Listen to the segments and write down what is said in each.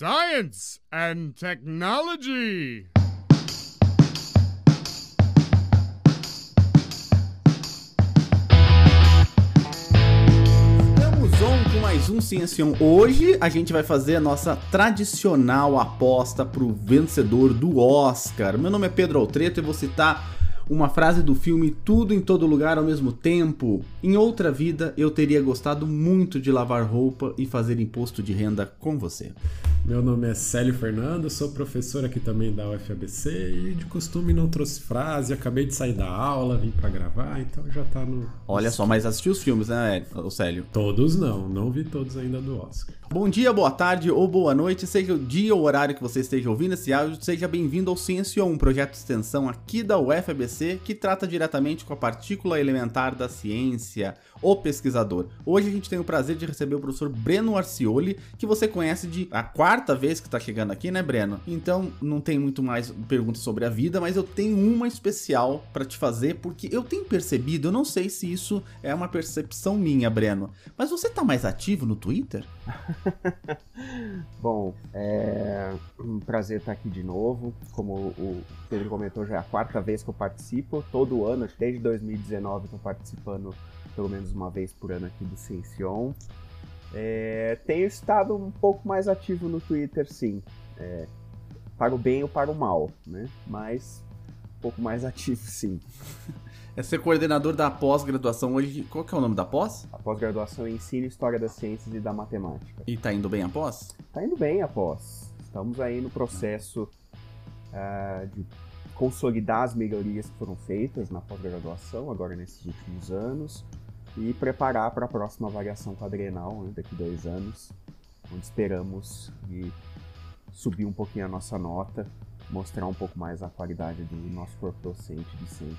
Science and Technology. Estamos on com mais um Ciencião. Hoje a gente vai fazer a nossa tradicional aposta pro vencedor do Oscar. Meu nome é Pedro Altreto e vou citar uma frase do filme Tudo em Todo Lugar ao mesmo tempo. Em outra vida eu teria gostado muito de lavar roupa e fazer imposto de renda com você. Meu nome é Célio Fernando, sou professor aqui também da UFABC e de costume não trouxe frase, acabei de sair da aula, vim para gravar, então já tá no. Olha só, mas assistiu os filmes, né, o Célio? Todos não, não vi todos ainda do Oscar. Bom dia, boa tarde ou boa noite, seja o dia ou horário que você esteja ouvindo esse áudio, seja bem-vindo ao Ciência, um projeto de extensão aqui da UFABC que trata diretamente com a partícula elementar da ciência, o pesquisador. Hoje a gente tem o prazer de receber o professor Breno Arcioli, que você conhece de a quarta vez que está chegando aqui, né, Breno? Então não tem muito mais perguntas sobre a vida, mas eu tenho uma especial para te fazer, porque eu tenho percebido, eu não sei se isso é uma percepção minha, Breno, mas você tá mais ativo no Twitter? Bom, é um prazer estar aqui de novo. Como o Pedro comentou, já é a quarta vez que eu participo. Todo ano, desde 2019, estou participando pelo menos uma vez por ano aqui do Ciencion. É, tenho estado um pouco mais ativo no Twitter, sim. É, para o bem ou para o mal, né? Mas um pouco mais ativo, sim. É ser coordenador da pós-graduação hoje. Qual que é o nome da pós? A pós-graduação em Ensino, História das Ciências e da Matemática. E tá indo bem a pós? Tá indo bem a pós. Estamos aí no processo uh, de consolidar as melhorias que foram feitas na pós-graduação, agora nesses últimos anos, e preparar para a próxima avaliação quadrienal, né, daqui dois anos, onde esperamos subir um pouquinho a nossa nota, mostrar um pouco mais a qualidade do nosso corpo docente discente.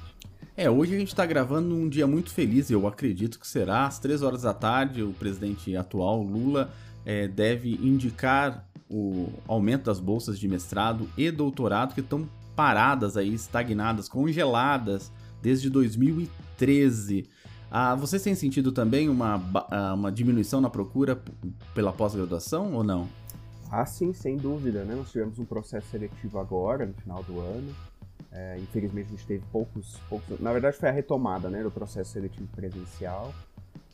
É, hoje a gente está gravando num dia muito feliz, eu acredito que será. Às três horas da tarde, o presidente atual, Lula, é, deve indicar o aumento das bolsas de mestrado e doutorado que estão paradas aí, estagnadas, congeladas desde 2013. Ah, vocês têm sentido também uma, ah, uma diminuição na procura pela pós-graduação ou não? Ah, sim, sem dúvida. Né? Nós tivemos um processo seletivo agora, no final do ano. É, infelizmente, a gente teve poucos, poucos. Na verdade, foi a retomada né, do processo seletivo presencial.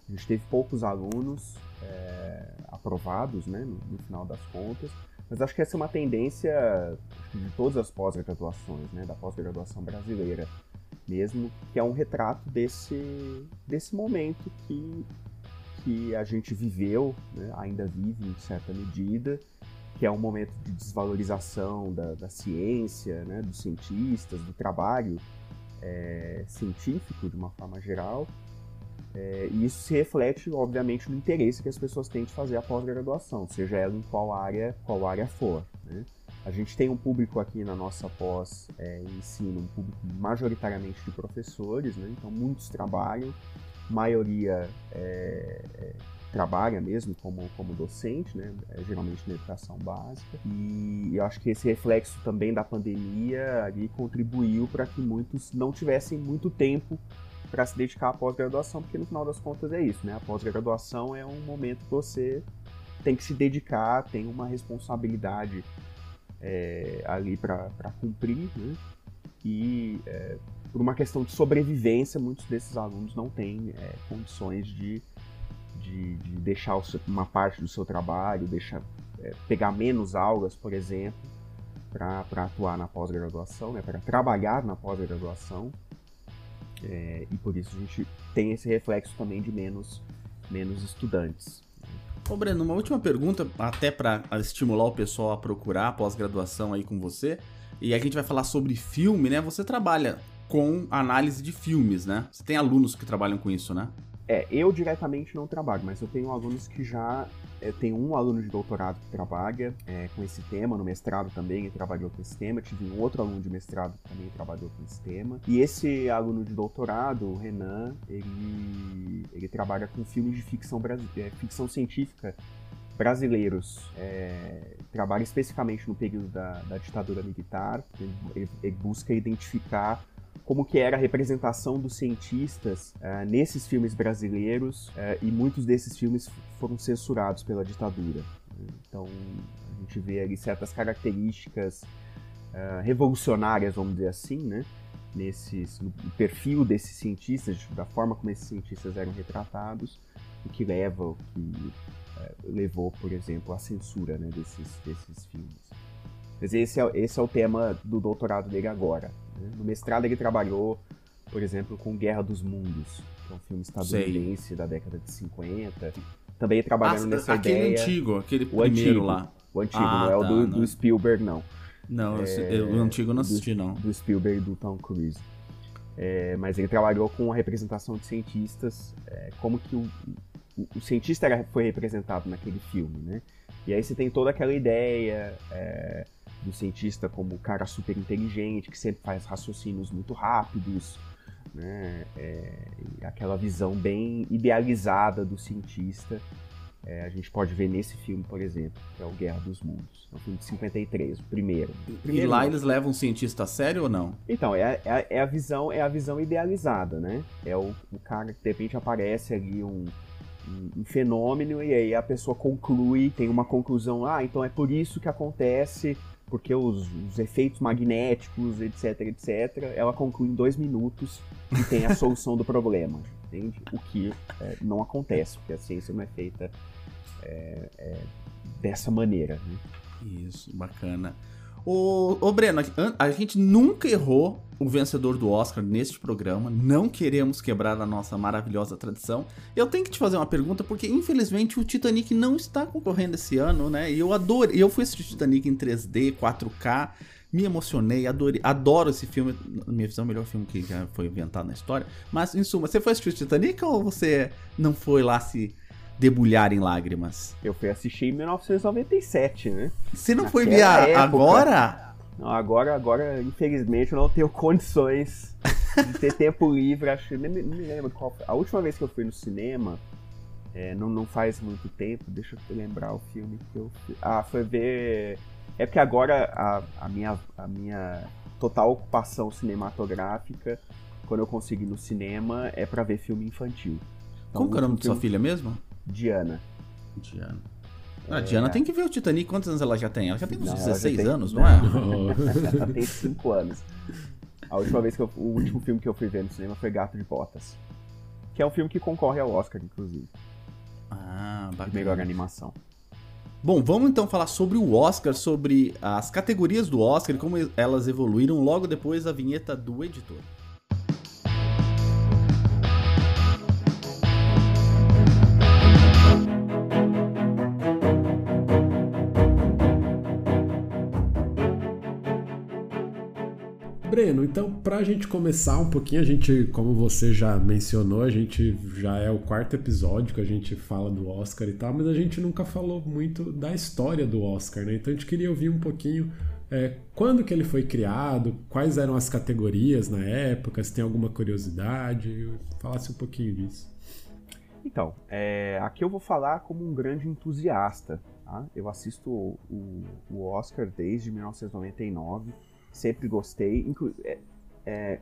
A gente teve poucos alunos é, aprovados né, no, no, final das contas. Mas acho que essa é uma tendência de todas as pós-graduações, né, da pós-graduação brasileira mesmo, que é um retrato desse, desse momento que, que a gente viveu, né, ainda vive em certa medida, que é um momento de desvalorização da, da ciência, né, dos cientistas, do trabalho é, científico de uma forma geral. É, e isso se reflete, obviamente, no interesse que as pessoas têm de fazer a pós-graduação, seja ela em qual área, qual área for. Né? A gente tem um público aqui na nossa pós é, ensino, um público majoritariamente de professores, né? então muitos trabalham, maioria é, é, trabalha mesmo como, como docente, né? É, geralmente na educação básica. E eu acho que esse reflexo também da pandemia ali contribuiu para que muitos não tivessem muito tempo para se dedicar à pós-graduação, porque no final das contas é isso, né? A pós-graduação é um momento que você tem que se dedicar, tem uma responsabilidade é, ali para cumprir, né? E é, por uma questão de sobrevivência, muitos desses alunos não têm é, condições de, de, de deixar seu, uma parte do seu trabalho, deixar, é, pegar menos aulas, por exemplo, para atuar na pós-graduação, né? para trabalhar na pós-graduação. É, e por isso a gente tem esse reflexo também de menos, menos estudantes. Ô Breno, uma última pergunta, até para estimular o pessoal a procurar pós-graduação aí com você. E a gente vai falar sobre filme, né? Você trabalha com análise de filmes, né? Você tem alunos que trabalham com isso, né? É, eu diretamente não trabalho, mas eu tenho alunos que já. Eu tenho um aluno de doutorado que trabalha é, com esse tema, no mestrado também ele trabalhou com esse tema. Tive um outro aluno de mestrado que também trabalhou com esse tema. E esse aluno de doutorado, o Renan, ele, ele trabalha com filmes de ficção, é, ficção científica brasileiros. É, trabalha especificamente no período da, da ditadura militar. Ele, ele busca identificar como que era a representação dos cientistas uh, nesses filmes brasileiros uh, e muitos desses filmes foram censurados pela ditadura. Então a gente vê ali certas características uh, revolucionárias, vamos dizer assim, né? Nesses, no perfil desses cientistas, da forma como esses cientistas eram retratados, o que leva, o que levou, por exemplo, à censura né, desses, desses filmes. Mas esse é, esse é o tema do doutorado dele agora. No mestrado ele trabalhou, por exemplo, com Guerra dos Mundos, que é um filme estadunidense Sei. da década de 50. Também trabalhando ah, nessa aquele ideia. Aquele antigo, aquele o primeiro antigo, lá. O antigo, ah, não é o tá, do, do, Spielberg, não. Não, é, o antigo eu não assisti, do, não. Do Spielberg e do Tom Cruise. É, mas ele trabalhou com a representação de cientistas, é, como que o, o, o, cientista era, foi representado naquele filme, né? E aí você tem toda aquela ideia é, do cientista como o cara super inteligente, que sempre faz raciocínios muito rápidos, né? É, aquela visão bem idealizada do cientista. É, a gente pode ver nesse filme, por exemplo, que é o Guerra dos Mundos. É um filme de 53, o primeiro. O primeiro e lá eles levam o cientista a sério ou não? Então, é, é, é, a, visão, é a visão idealizada, né? É o, o cara que de repente aparece ali um, um, um, fenômeno e aí a pessoa conclui, tem uma conclusão, ah, então é por isso que acontece porque os, os, efeitos magnéticos, etc, etc, ela conclui em dois minutos e tem a solução do problema, entende? O que é, não acontece, porque a ciência não é feita é, é, dessa maneira. Né? Isso, bacana. Ô, ô Breno, a gente nunca errou o vencedor do Oscar neste programa. Não queremos quebrar a nossa maravilhosa tradição. Eu tenho que te fazer uma pergunta, porque infelizmente o Titanic não está concorrendo esse ano, né? E eu adoro. Eu fui assistir Titanic em 3D, 4K. Me emocionei, adorei, adoro esse filme. Minha visão, o melhor filme que já foi inventado na história. Mas, em suma, você foi assistir Titanic ou você não foi lá se debulhar em lágrimas? Eu fui assistir em 1997, né? Você não Naquela foi ver agora? Não, agora, agora, infelizmente, eu não tenho condições de ter tempo livre. Acho que nem, nem me lembro qual foi. A última vez que eu fui no cinema, é, não, não faz muito tempo, deixa eu lembrar o filme que eu fui. Ah, foi ver. É porque agora a, a, minha, a minha total ocupação cinematográfica, quando eu consigo ir no cinema, é para ver filme infantil. Então, Como que é o nome de sua filha mesmo? Diana. Diana. Ah, a Diana é... tem que ver o Titanic. Quantos anos ela já tem? Ela já tem uns não, 16 tem... anos, não, é? ela tem 5 anos. A última vez que eu... O último filme que eu fui ver no cinema foi Gato de Botas. Que é um filme que concorre ao Oscar, inclusive. Ah, bacana. De melhor animação. Bom, vamos então falar sobre o Oscar, sobre as categorias do Oscar e como elas evoluíram logo depois da vinheta do editor. Breno, então para a gente começar um pouquinho, a gente, como você já mencionou, a gente já é o quarto episódio que a gente fala do Oscar e tal, mas a gente nunca falou muito da história do Oscar, né? Então a gente queria ouvir um pouquinho é, quando que ele foi criado, quais eram as categorias na época, se tem alguma curiosidade, falasse um pouquinho disso. Então, é, aqui eu vou falar como um grande entusiasta. Tá? Eu assisto o, o Oscar desde 1999 sempre gostei. É, é,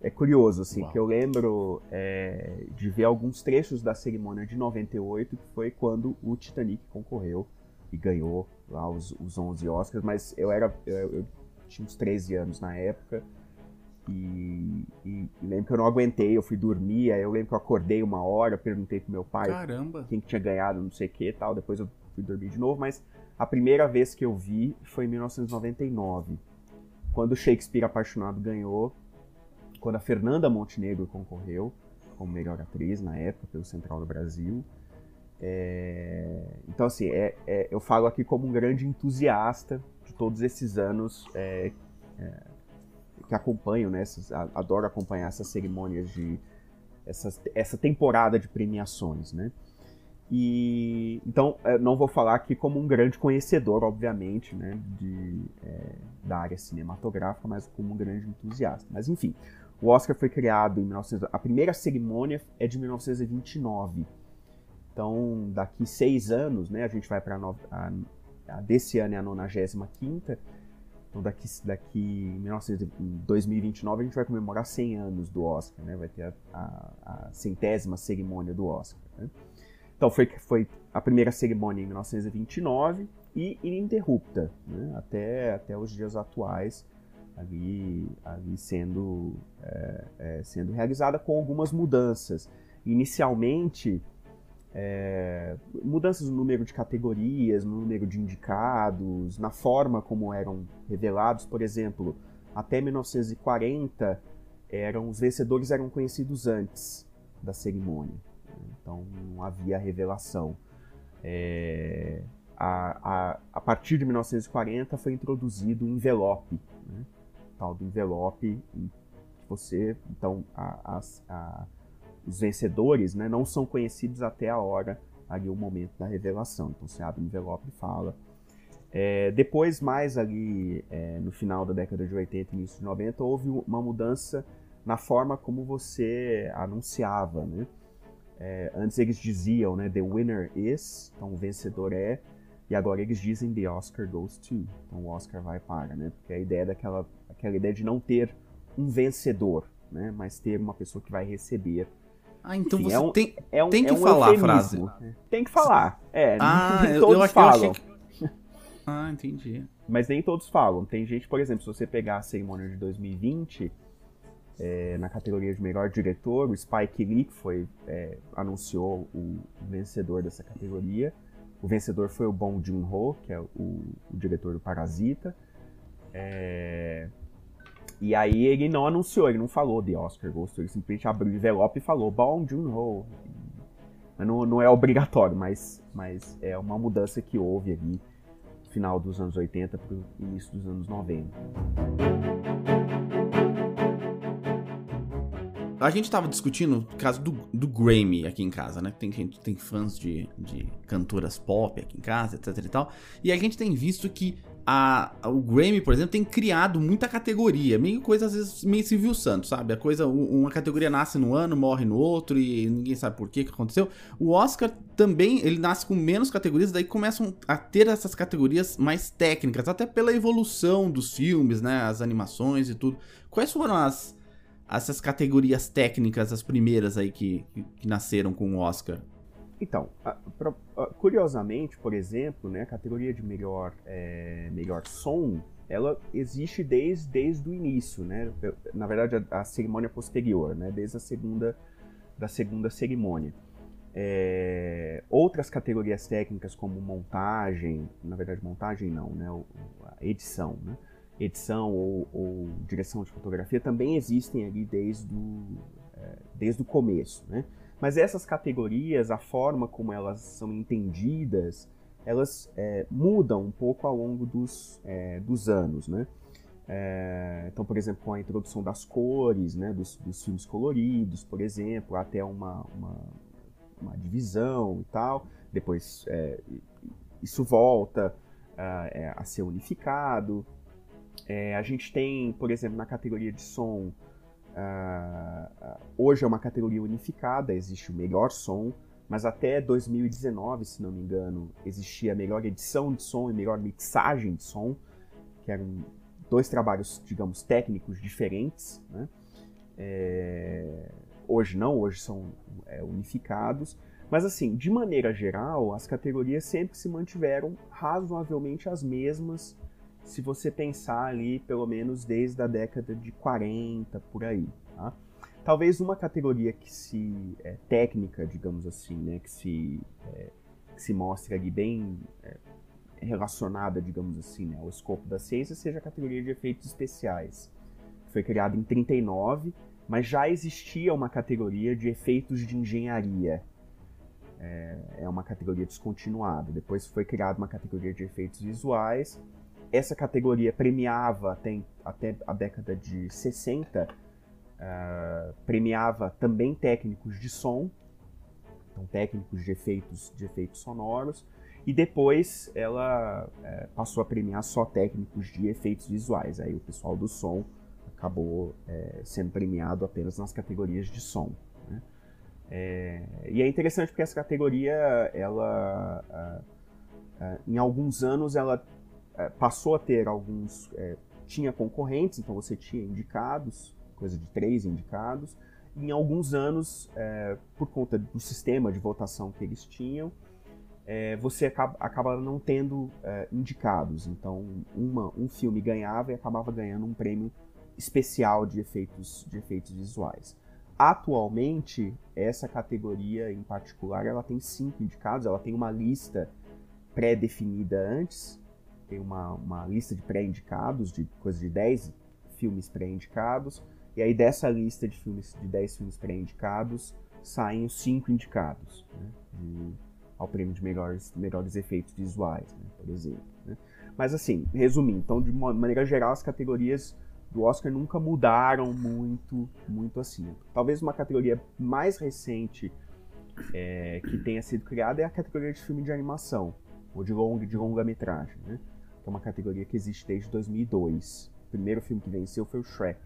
é curioso, assim, Uau. que eu lembro é, de ver alguns trechos da cerimônia de 98, que foi quando o Titanic concorreu e ganhou lá os, os 11 Oscars, mas eu era eu, eu tinha uns 13 anos na época e, e, e, lembro que eu não aguentei, eu fui dormir, aí eu lembro que eu acordei uma hora, perguntei pro meu pai Caramba. quem que tinha ganhado, não sei o que tal, depois eu fui dormir de novo, mas a primeira vez que eu vi foi em 1999 quando Shakespeare Apaixonado ganhou, quando a Fernanda Montenegro concorreu como melhor atriz na época pelo Central do Brasil. É... Então, assim, é, é, eu falo aqui como um grande entusiasta de todos esses anos é, é que acompanho, né? Essas, adoro acompanhar essas cerimônias de. Essas, essa temporada de premiações, né? E então é, não vou falar aqui como um grande conhecedor, obviamente, né, de, é, da área cinematográfica, mas como um grande entusiasta. Mas enfim, o Oscar foi criado em 19... a primeira cerimônia é de 1929. Então, daqui seis anos, né, a gente vai para a, a, desse ano é a 95 quinta. Então, daqui, daqui em 2029 a gente vai comemorar 100 anos do Oscar, né? Vai ter a, a, a centésima cerimônia do Oscar. Né? Então foi, foi a primeira cerimônia em 1929 e ininterrupta, né? até, até os dias atuais, ali, ali sendo, é, é, sendo realizada com algumas mudanças. Inicialmente, é, mudanças no número de categorias, no número de indicados, na forma como eram revelados. Por exemplo, até 1940, eram, os vencedores eram conhecidos antes da cerimônia. Então não havia revelação. É, a, a, a, partir de 1940 foi introduzido o envelope, né? tal do envelope. Você, então, a os vencedores né, não são conhecidos até a hora, ali o momento da revelação. Então você abre o envelope e fala. É, depois, mais ali é, no final da década de 80 e início de 90, houve uma mudança na forma como você anunciava. Né? É, antes eles diziam, né, the winner is, então o vencedor é, e agora eles dizem the Oscar goes to, então o Oscar vai para, né? Porque a ideia daquela aquela ideia de não ter um vencedor, né? Mas ter uma pessoa que vai receber ah, então Enfim, você é um, tem, é um, tem que é um falar eufemismo. a frase. Tem que falar. É, ah, nem todos eu, falam. Que... Ah, entendi. Mas nem todos falam. Tem gente, por exemplo, se você pegar a cerimônia de 2020, é, na categoria de melhor diretor, o Spike Lee foi, é, anunciou o vencedor dessa categoria. O vencedor foi o Bong Joon-ho, que é o, o, diretor do Parasita. É, e aí ele não anunciou, ele não falou de Oscar Ghost, ele simplesmente abriu o envelope e falou Bong Joon-ho. Não, não é obrigatório, mas, mas é uma mudança que houve ali no final dos anos 80 para o início dos anos 90. A gente estava discutindo o caso do, do Grammy aqui em casa, né? Tem gente, tem fãs de, de cantoras pop aqui em casa, etc e tal. E a gente tem visto que a, o Grammy, por exemplo, tem criado muita categoria, meio coisa às vezes meio Silvio Santos, sabe? A coisa, uma categoria nasce no ano, morre no outro e ninguém sabe por que que aconteceu. O Oscar também, ele nasce com menos categorias, daí começam a ter essas categorias mais técnicas, até pela evolução dos filmes, né, as animações e tudo. Quais foram as essas categorias técnicas, as primeiras aí que, que, nasceram com o Oscar? Então, curiosamente, por exemplo, né, a categoria de melhor, é, melhor som, ela existe desde, desde o início, né? Na verdade, a, a cerimônia posterior, né? Desde a segunda, da segunda cerimônia. É, outras categorias técnicas como montagem, na verdade montagem não, né? A edição, né? Edição ou, ou direção de fotografia também existem ali desde o, é, desde o começo, né? Mas essas categorias, a forma como elas são entendidas, elas é, mudam um pouco ao longo dos, é, dos anos, né? É, então, por exemplo, com a introdução das cores, né, dos, dos filmes coloridos, por exemplo, até uma, uma, uma divisão e tal. Depois é, isso volta é, a ser unificado. É, a gente tem, por exemplo, na categoria de som, Uh, hoje é uma categoria unificada, existe o melhor som, mas até 2019, se não me engano, existia a melhor edição de som e melhor mixagem de som, que eram dois trabalhos, digamos, técnicos diferentes. Né? É... Hoje não, hoje são é, unificados. Mas assim, de maneira geral, as categorias sempre se mantiveram razoavelmente as mesmas se você pensar ali pelo menos desde a década de 40 por aí. Tá? Talvez uma categoria que se é, técnica, digamos assim, né, que se é, que se mostre ali bem é, relacionada, digamos assim, né, ao escopo da ciência, seja a categoria de efeitos especiais. Foi criada em 39, mas já existia uma categoria de efeitos de engenharia. É, é uma categoria descontinuada. Depois foi criada uma categoria de efeitos visuais essa categoria premiava até, até a década de 60, uh, ah, premiava também técnicos de som, então técnicos de efeitos, de efeitos sonoros, e depois ela uh, passou a premiar só técnicos de efeitos visuais. Aí o pessoal do som acabou uh, sendo premiado apenas nas categorias de som. Né? É, e é interessante porque essa categoria, ela, ah, em alguns anos, ela passou a ter alguns. É, tinha concorrentes, então você tinha indicados, coisa de três indicados, em alguns anos, é, por conta do sistema de votação que eles tinham, é, você acaba, acaba, não tendo é, indicados. Então, uma, um filme ganhava e acabava ganhando um prêmio especial de efeitos, de efeitos visuais. Atualmente, essa categoria em particular, ela tem cinco indicados, ela tem uma lista pré-definida antes, tem uma, uma lista de pré-indicados, de coisa de 10 filmes pré-indicados, e aí dessa lista de filmes de 10 filmes pré-indicados, saem os cinco indicados, né, de, ao prêmio de melhores, melhores efeitos visuais, né, por exemplo. Né. Mas assim, resumindo, então de maneira geral as categorias do Oscar nunca mudaram muito, muito assim. Talvez uma categoria mais recente é, que tenha sido criada é a categoria de filme de animação, ou de longa, de longa-metragem, né? Que é uma categoria que existe desde 2002. O primeiro filme que venceu foi o Shrek.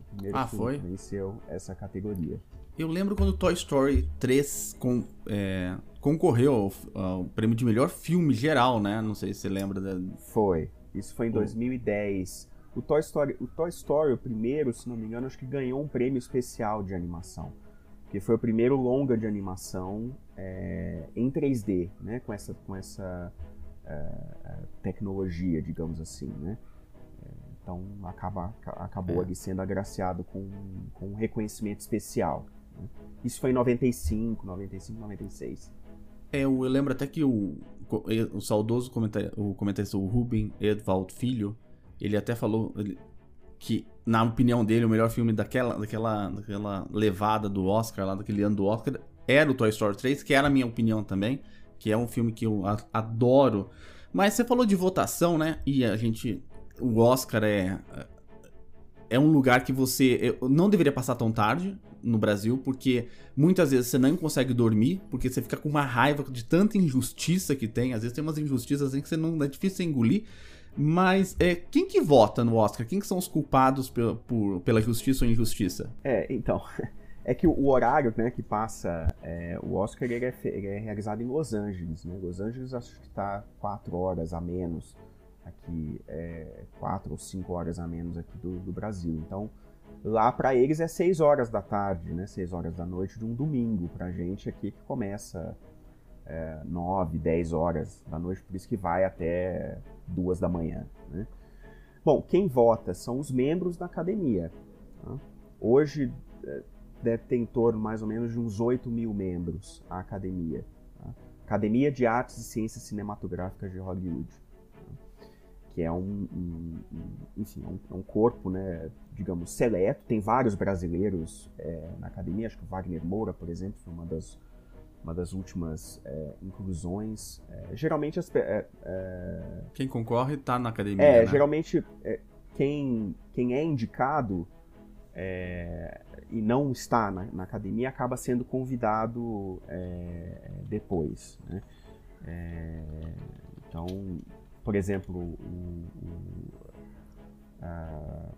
O primeiro ah, filme foi? que venceu essa categoria. Eu lembro quando Toy Story 3 com, é, concorreu ao, ao, prêmio de melhor filme geral, né? Não sei se você lembra. Da... Foi. Isso foi em 2010. O Toy Story, o Toy Story, o primeiro, se não me engano, acho que ganhou um prêmio especial de animação. Que foi o primeiro longa de animação é, em 3D, né? Com essa, com essa tecnologia, digamos assim, né? Então acaba, acabou é. ali sendo agraciado com, com um reconhecimento especial. Né? Isso foi em 95, 95, 96. É, eu lembro até que o, o saudoso comentar, o comentarista, o Ruben Edvald Filho, ele até falou que, na opinião dele, o melhor filme daquela, daquela, daquela levada do Oscar, lá daquele ano do Oscar, era o Toy Story 3, que era a minha opinião também, que é um filme que eu adoro. Mas você falou de votação, né? E a gente. O Oscar é. É um lugar que você não deveria passar tão tarde no Brasil, porque muitas vezes você não consegue dormir, porque você fica com uma raiva de tanta injustiça que tem. Às vezes tem umas injustiças assim que você não é difícil engolir. Mas é, quem que vota no Oscar? Quem que são os culpados por, por, pela justiça ou injustiça? É, então. É que o horário né, que passa é, o Oscar ele é, ele é, realizado em Los Angeles. Né? Los Angeles acho que está quatro horas a menos aqui, é, quatro ou cinco horas a menos aqui do, do Brasil. Então, lá para eles é seis horas da tarde, né? Horas da noite de um domingo. Pra gente aqui que começa é, 9, 10 horas da noite, por isso que vai até duas da manhã. Né? Bom, quem vota são os membros da academia. Tá? Hoje é, deve ter em torno mais ou menos de uns 8 mil membros a academia. Tá? Academia de Artes e Ciências Cinematográficas de Hollywood. Tá? Que é um, um, um enfim, é um, é um, corpo, né, digamos, seleto. Tem vários brasileiros é, na academia, acho que o Wagner Moura, por exemplo, foi uma das uma das últimas é, inclusões. É, geralmente as, quem concorre está na academia. É, né? geralmente quem, quem é indicado é, e não está na, na, academia acaba sendo convidado depois. Né? então, por exemplo, o, o a,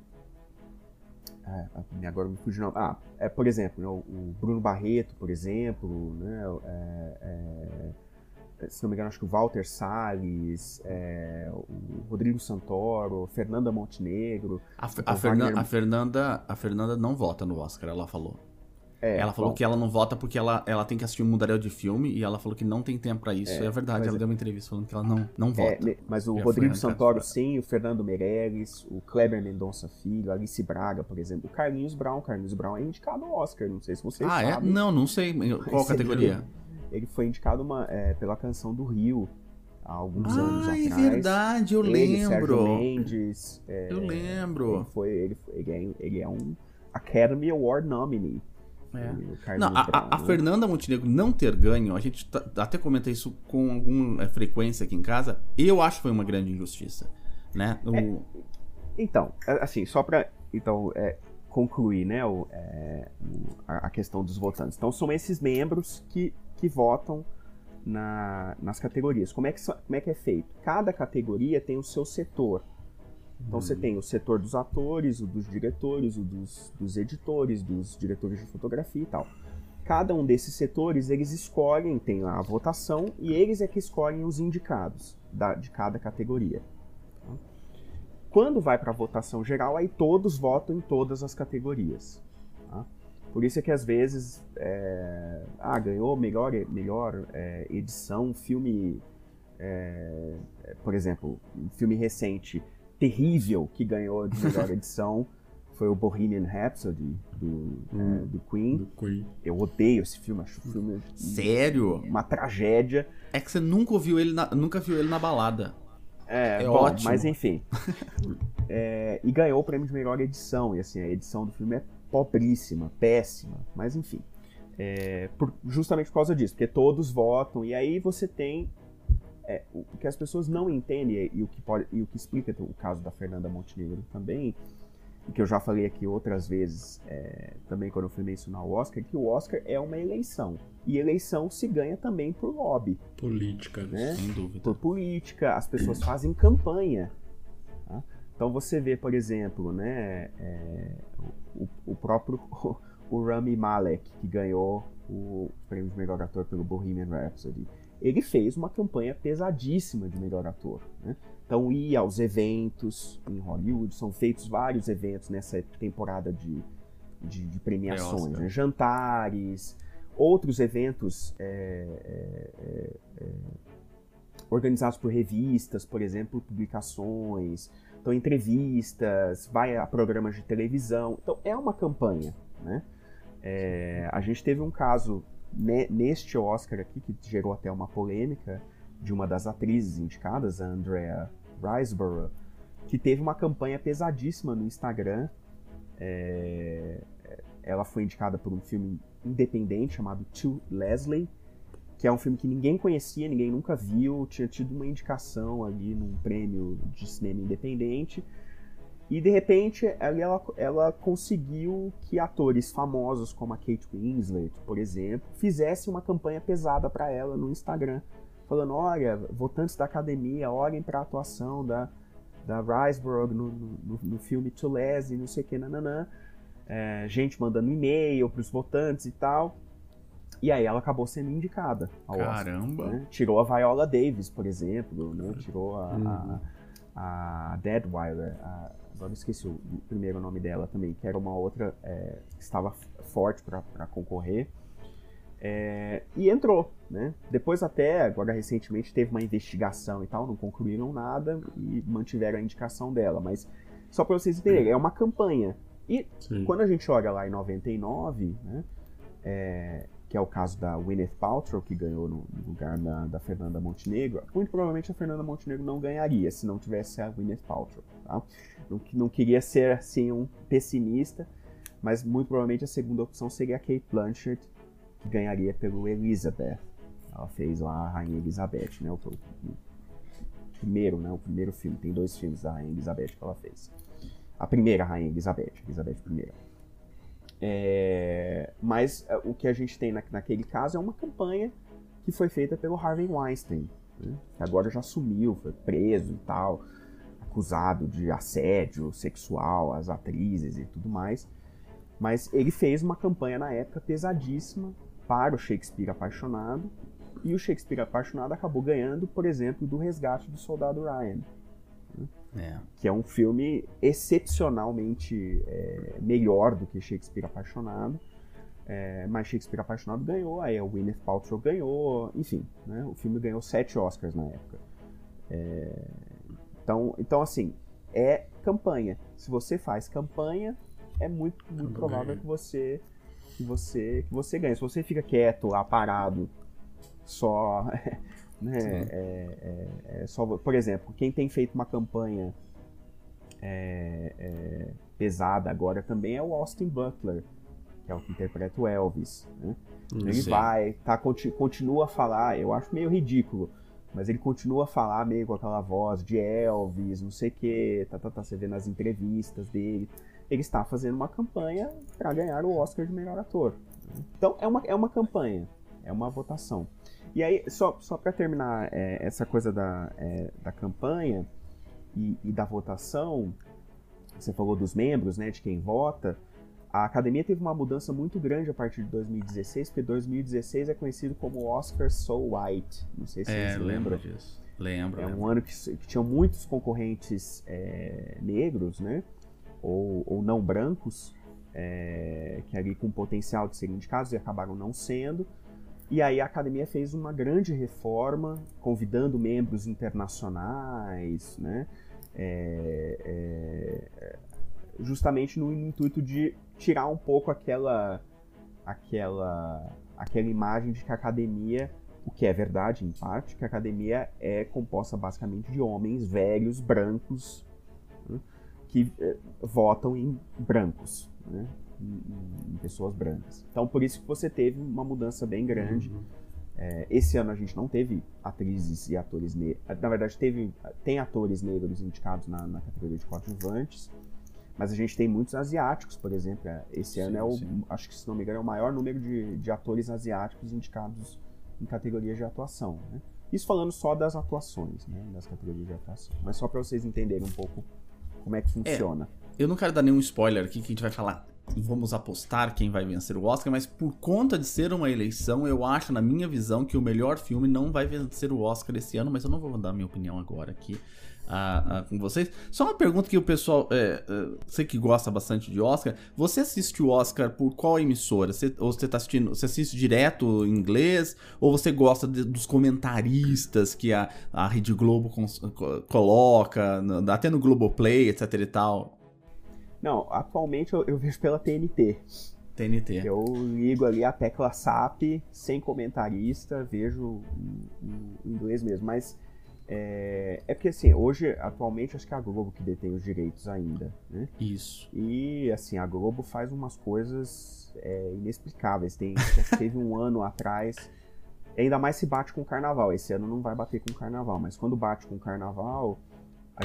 é, agora me fugiu não. Ah, é, por exemplo, né, o Bruno Barreto, por exemplo, né, é, é, se não me engano, acho que o Walter Salles, é, o Rodrigo Santoro, Fernanda Montenegro. A, a, Fernan, a, Fernanda, a Fernanda não vota no Oscar, ela falou. É, ela falou bom. que ela não vota porque ela, ela tem que assistir um mudaréu de filme e ela falou que não tem tempo para isso. É, é verdade, ela é. deu uma entrevista falando que ela não, não é, vota. É, mas o Rodrigo Santoro sim, o Fernando Meirelles, o Kleber Mendonça Filho, Alice Braga, por exemplo, o Carlinhos Brown. O Carlinhos Brown é indicado ao Oscar, não sei se vocês ah, sabem. Ah, é? Não, não sei. Qual categoria? Ele foi indicado uma, é, pela canção do Rio há alguns ah, anos atrás. Ah, é verdade, eu ele, lembro. Sérgio Mendes. É, eu lembro. Ele, foi, ele, ele, é, ele é um Academy Award nominee. É. Não, a, a? Fernanda Montenegro não ter ganho, a gente tá, até comenta isso com alguma é, frequência aqui em casa, eu acho que foi uma grande injustiça. Né? O... É, então, assim, só para então, é, concluir né, o, a, a, questão dos votantes. Então, são esses membros que, que votam na, nas categorias. Como é, que, como é que é feito? Cada categoria tem o seu setor. Então você tem o setor dos atores, o dos diretores, o dos, dos editores, dos diretores de fotografia e tal. Cada um desses setores, eles escolhem, tem lá a votação, e eles é que escolhem os indicados da, de cada categoria. Quando vai para a votação geral, aí todos votam em todas as categorias. Por isso é que às vezes, é, ah, ganhou melhor, melhor é, edição, filme, é, por exemplo, um filme recente, terrível, que ganhou de melhor edição, foi o Bohemian Rhapsody, do, hum, do, Queen. do, Queen. Eu odeio esse filme, acho filme... Sério? Uma tragédia. É que você nunca viu ele na, nunca viu ele na balada. É, é bom, ótimo. mas enfim. é, e ganhou o prêmio de melhor edição. E assim, a edição do filme é pobríssima, péssima, mas enfim. É, por, justamente por causa disso, porque todos votam, e aí você tem. É, o que as pessoas não entendem, e o que, pode, e o que explica o caso da Fernanda Montenegro também, e que eu já falei aqui outras vezes, é, também quando eu fui mencionar o Oscar, que o Oscar é uma eleição. E eleição se ganha também por lobby. Política, né? sem dúvida. Por política, as pessoas fazem campanha. Tá? Então você vê, por exemplo, né, é, o, o, próprio o Rami Malek, que ganhou o prêmio de melhor ator pelo Bohemian Rhapsody, ele fez uma campanha pesadíssima de melhor ator. Né? Então ia aos eventos em Hollywood, são feitos vários eventos nessa temporada de, de, de premiações, né? jantares, outros eventos é, é, é, é, organizados por revistas, por exemplo, publicações, então entrevistas, vai a programas de televisão, então é uma campanha, né? É, a gente teve um caso ne, neste Oscar aqui que gerou até uma polêmica de uma das atrizes indicadas, a Andrea Riseborough, que teve uma campanha pesadíssima no Instagram. É, ela foi indicada por um filme independente chamado To Leslie, que é um filme que ninguém conhecia, ninguém nunca viu, tinha tido uma indicação ali num prêmio de cinema independente. E de repente ela, ela conseguiu que atores famosos como a Kate Winslet, por exemplo, fizessem uma campanha pesada para ela no Instagram falando, olha, votantes da academia, olhem para a atuação da, da Riseborough no, no, no filme Tulesi, não sei o que, nananã. É, gente mandando e-mail para os votantes e tal. E aí ela acabou sendo indicada ao Caramba! Oscar, né? Tirou a Viola Davis, por exemplo, né? tirou a, uhum. a, a Deadweiler, a, agora esqueci o primeiro nome dela também, que era uma outra é, que estava forte para concorrer. É, e entrou, né? Depois até, agora recentemente, teve uma investigação e tal, não concluíram nada e mantiveram a indicação dela. Mas só para vocês entenderem, é uma campanha. E Sim. quando a gente olha lá em 99, né? É, que é o caso da Gwyneth Paltrow, que ganhou no, lugar da, da, Fernanda Montenegro, muito provavelmente a Fernanda Montenegro não ganharia se não tivesse a Gwyneth Paltrow, tá? Não, não queria ser, assim, um pessimista, mas muito provavelmente a segunda opção seria a Kate Blanchett, que ganharia pelo Elizabeth. Ela fez lá a Rainha Elizabeth, né? O, o, primeiro, né? O primeiro filme. Tem dois filmes da Rainha Elizabeth que ela fez. A primeira Rainha Elizabeth, Elizabeth I. É, mas é, o que a gente tem na, naquele caso é uma campanha que foi feita pelo Harvey Weinstein, né? que agora já sumiu, foi preso e tal, acusado de assédio sexual às atrizes e tudo mais. Mas ele fez uma campanha na época pesadíssima para o Shakespeare apaixonado. E o Shakespeare apaixonado acabou ganhando, por exemplo, do Resgate do Soldado Ryan. É. Que é um filme excepcionalmente é, melhor do que Shakespeare apaixonado. É, mas Shakespeare apaixonado ganhou, aí o Gwyneth Paltrow ganhou, enfim, né? o filme ganhou sete Oscars na época. É, então, então, assim, é campanha. Se você faz campanha, é muito, muito provável que você que você que você ganhe. Se você fica quieto lá parado, só, né, é, é, é, só, por exemplo, quem tem feito uma campanha é, é, pesada agora também é o Austin Butler, que é o que interpreta o Elvis. Né? Ele Sim. vai, tá, continua a falar, eu acho meio ridículo, mas ele continua a falar meio com aquela voz de Elvis, não sei o que, tá, tá, tá, você vê nas entrevistas dele ele está fazendo uma campanha para ganhar o Oscar de melhor ator. Então é uma, é uma campanha, é uma votação. E aí, só, só para terminar é, essa coisa da, é, da campanha e, e, da votação, você falou dos membros, né, de quem vota. A academia teve uma mudança muito grande a partir de 2016, porque 2016 é conhecido como Oscar So White. Não sei se é, vocês lembram disso. Lembro. É lembro. um ano que, que tinham muitos concorrentes é, negros, né? ou, ou não brancos é, que ali com potencial de serem indicados e acabaram não sendo. E aí a academia fez uma grande reforma, convidando membros internacionais, né? É, é, justamente no intuito de tirar um pouco aquela, aquela, aquela imagem de que a academia, o que é verdade em parte, que a academia é composta basicamente de homens velhos, brancos, né? que é, votam em brancos. Né? Em, em, pessoas brancas. Então, por isso que você teve uma mudança bem grande. Uhum. É, esse ano a gente não teve atrizes e atores negros. Na verdade, teve, tem atores negros indicados na, na, categoria de coadjuvantes, mas a gente tem muitos asiáticos, por exemplo. É, esse sim, ano é o, sim. acho que se não me engano, é o maior número de, de atores asiáticos indicados em categorias de atuação. Né? Isso falando só das atuações, né? das categorias de atuação. Mas só para vocês entenderem um pouco como é que funciona. É, eu não quero dar nenhum spoiler aqui que a gente vai falar vamos apostar quem vai vencer o Oscar, mas por conta de ser uma eleição, eu acho, na minha visão, que o melhor filme não vai vencer o Oscar esse ano, mas eu não vou dar minha opinião agora aqui. Uh, uh, com vocês. Só uma pergunta que o pessoal, é, uh, sei que gosta bastante de Oscar. Você assiste o Oscar por qual emissora? Você, ou você tá assistindo, você assiste direto em inglês? Ou você gosta de, dos comentaristas que a, a Rede Globo coloca, até no Globoplay, etc e tal? Não, atualmente eu, eu vejo pela TNT. TNT. Eu ligo ali a tecla SAP, sem comentarista, vejo em inglês mesmo. Mas é, é, porque assim, hoje, atualmente, acho que é a Globo que detém os direitos ainda, né? Isso. E assim, a Globo faz umas coisas é, inexplicáveis. Tem, teve um ano atrás. Ainda mais se bate com o carnaval. Esse ano não vai bater com o carnaval, mas quando bate com o carnaval,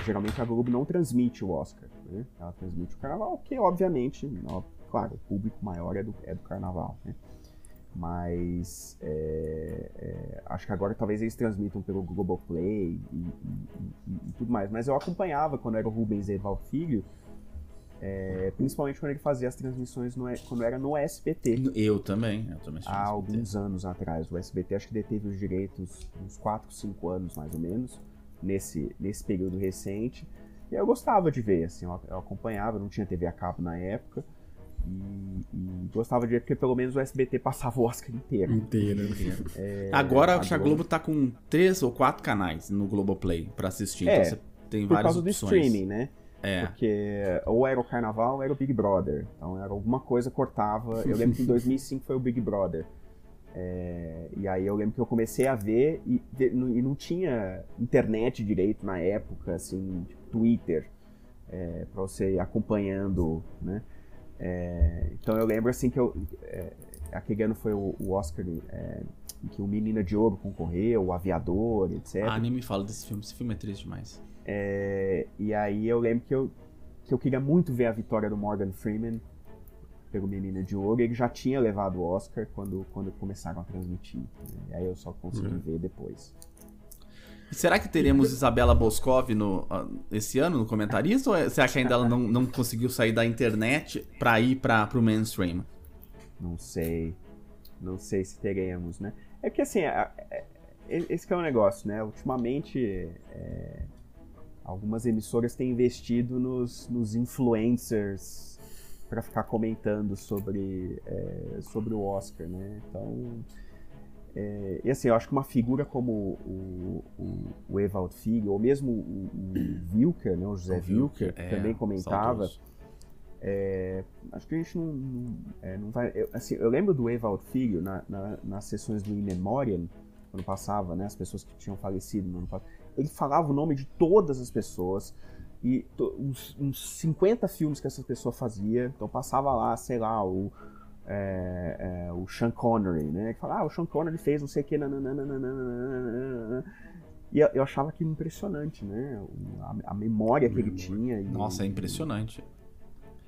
geralmente a Globo não transmite o Oscar. Né? Ela transmite o carnaval, que obviamente, ó, claro, o público maior é do, é do carnaval. Né? Mas é, é, acho que agora talvez eles transmitam pelo Globoplay e, e, e, e tudo mais. Mas eu acompanhava quando era o Rubens Eval Filho, é, principalmente quando ele fazia as transmissões no, quando era no SBT. Eu também, eu também Há alguns anos atrás. O SBT acho que deteve os direitos uns 4, 5 anos mais ou menos nesse, nesse período recente. E eu gostava de ver, assim, eu, eu acompanhava, não tinha TV a cabo na época. E, e, gostava de ver porque pelo menos o SBT passava o Oscar inteiro. Inteiro. inteiro. É, agora a, a Globo tá com três ou quatro canais no Globoplay para assistir. É, então você tem várias opções. Por causa do streaming, né? É. Porque ou era o Carnaval ou era o Big Brother. Então era alguma coisa cortava. Eu lembro que em 2005 foi o Big Brother. É, e aí eu lembro que eu comecei a ver e, e, não tinha internet direito na época, assim, tipo Twitter, é, para você ir acompanhando, né? É, então eu lembro assim que eu, é, aquele ano foi o, o Oscar é, que o Menina de Ouro concorreu, o Aviador, etc. Ah, nem me fala desse filme, esse filme é triste demais. É, e aí eu lembro que eu, que eu queria muito ver a vitória do Morgan Freeman pelo Menina de Ouro, ele já tinha levado o Oscar quando, quando começaram a transmitir. Né? E aí eu só consegui uhum. ver depois. Será que teremos Isabela Boscov no, uh, esse ano no comentarista? Ou é, você acha que ainda ela não, não conseguiu sair da internet para ir para o mainstream? Não sei. Não sei se teremos, né? É que assim, esse é o um negócio, né? Ultimamente, é, algumas emissoras têm investido nos, nos influencers para ficar comentando sobre, é, sobre o Oscar, né? Então, é, e assim, eu acho que uma figura como o, o, o Evald Figo, ou mesmo o, o Wilker, né, o José o Wilker, que é, também comentava, é, acho que a gente não, não, é, não vai... Eu, assim, eu lembro do Evald Figo na, na, nas sessões do In Memoriam, quando passava, né, as pessoas que tinham falecido no ano passado, ele falava o nome de todas as pessoas, e uns, uns 50 filmes que essa pessoa fazia, então passava lá, sei lá, o, é, é, o Sean Connery, né? Que fala, ah, o Sean Connery fez não sei o que, nananana, e eu achava aquilo impressionante, né? A, a memória que ele tinha. Nossa, é impressionante.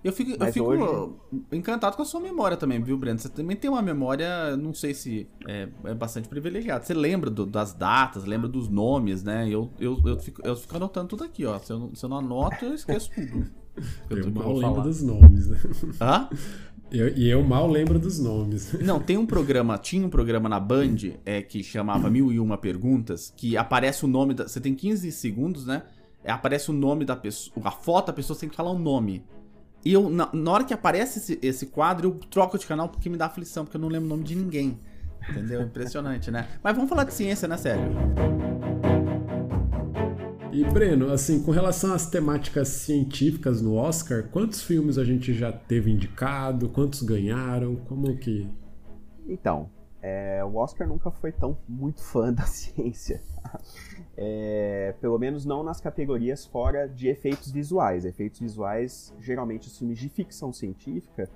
Eu fico, eu fico hoje... encantado com a sua memória também, viu, Breno? Você também tem uma memória, não sei se é, é bastante privilegiada. Você lembra do, das datas, lembra dos nomes, né? Eu, eu, eu, fico, eu fico anotando tudo aqui, ó. Se eu, se eu não anoto, eu esqueço tudo. Eu, eu mal lembro dos nomes, né? Hã? Eu, e eu mal lembro dos nomes. Não, tem um programa, tinha um programa na Band é, que chamava Mil e Uma Perguntas, que aparece o nome da. Você tem 15 segundos, né? É, aparece o nome da pessoa. A foto da pessoa, tem que falar o nome. E eu, na, na hora que aparece esse, esse quadro, eu troco de canal porque me dá aflição, porque eu não lembro o nome de ninguém. Entendeu? Impressionante, né? Mas vamos falar de ciência, né, Sérgio? E Breno, assim, com relação às temáticas científicas no Oscar, quantos filmes a gente já teve indicado? Quantos ganharam? Como que. Então, é, o Oscar nunca foi tão muito fã da ciência. É, pelo menos não nas categorias fora de efeitos visuais. Efeitos visuais, geralmente os filmes de ficção científica,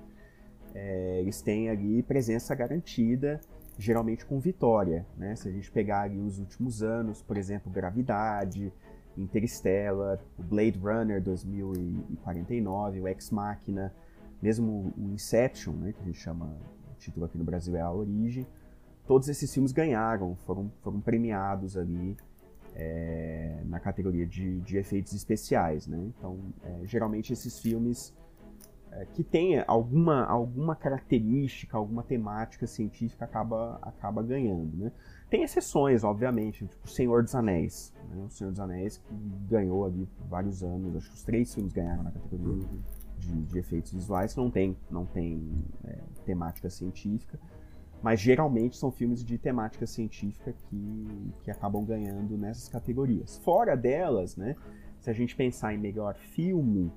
é, eles têm ali presença garantida, geralmente com vitória. Né? Se a gente pegar ali os últimos anos, por exemplo, Gravidade, Interstellar, o Blade Runner 2049, o Ex Machina, mesmo o Inception, né, que a gente chama, o título aqui no Brasil é A Origem, todos esses filmes ganharam, foram, foram premiados ali é, na categoria de, de, efeitos especiais, né? Então, é, geralmente esses filmes que têm alguma, alguma característica, alguma temática científica acaba, acaba ganhando, né? Tem exceções, obviamente, tipo O Senhor dos Anéis. Né? O Senhor dos Anéis que ganhou ali vários anos, acho que os três filmes ganharam na categoria uhum. de, de, efeitos visuais, não tem, não tem é, temática científica, mas geralmente são filmes de temática científica que, que acabam ganhando nessas categorias. Fora delas, né, se a gente pensar em melhor filme,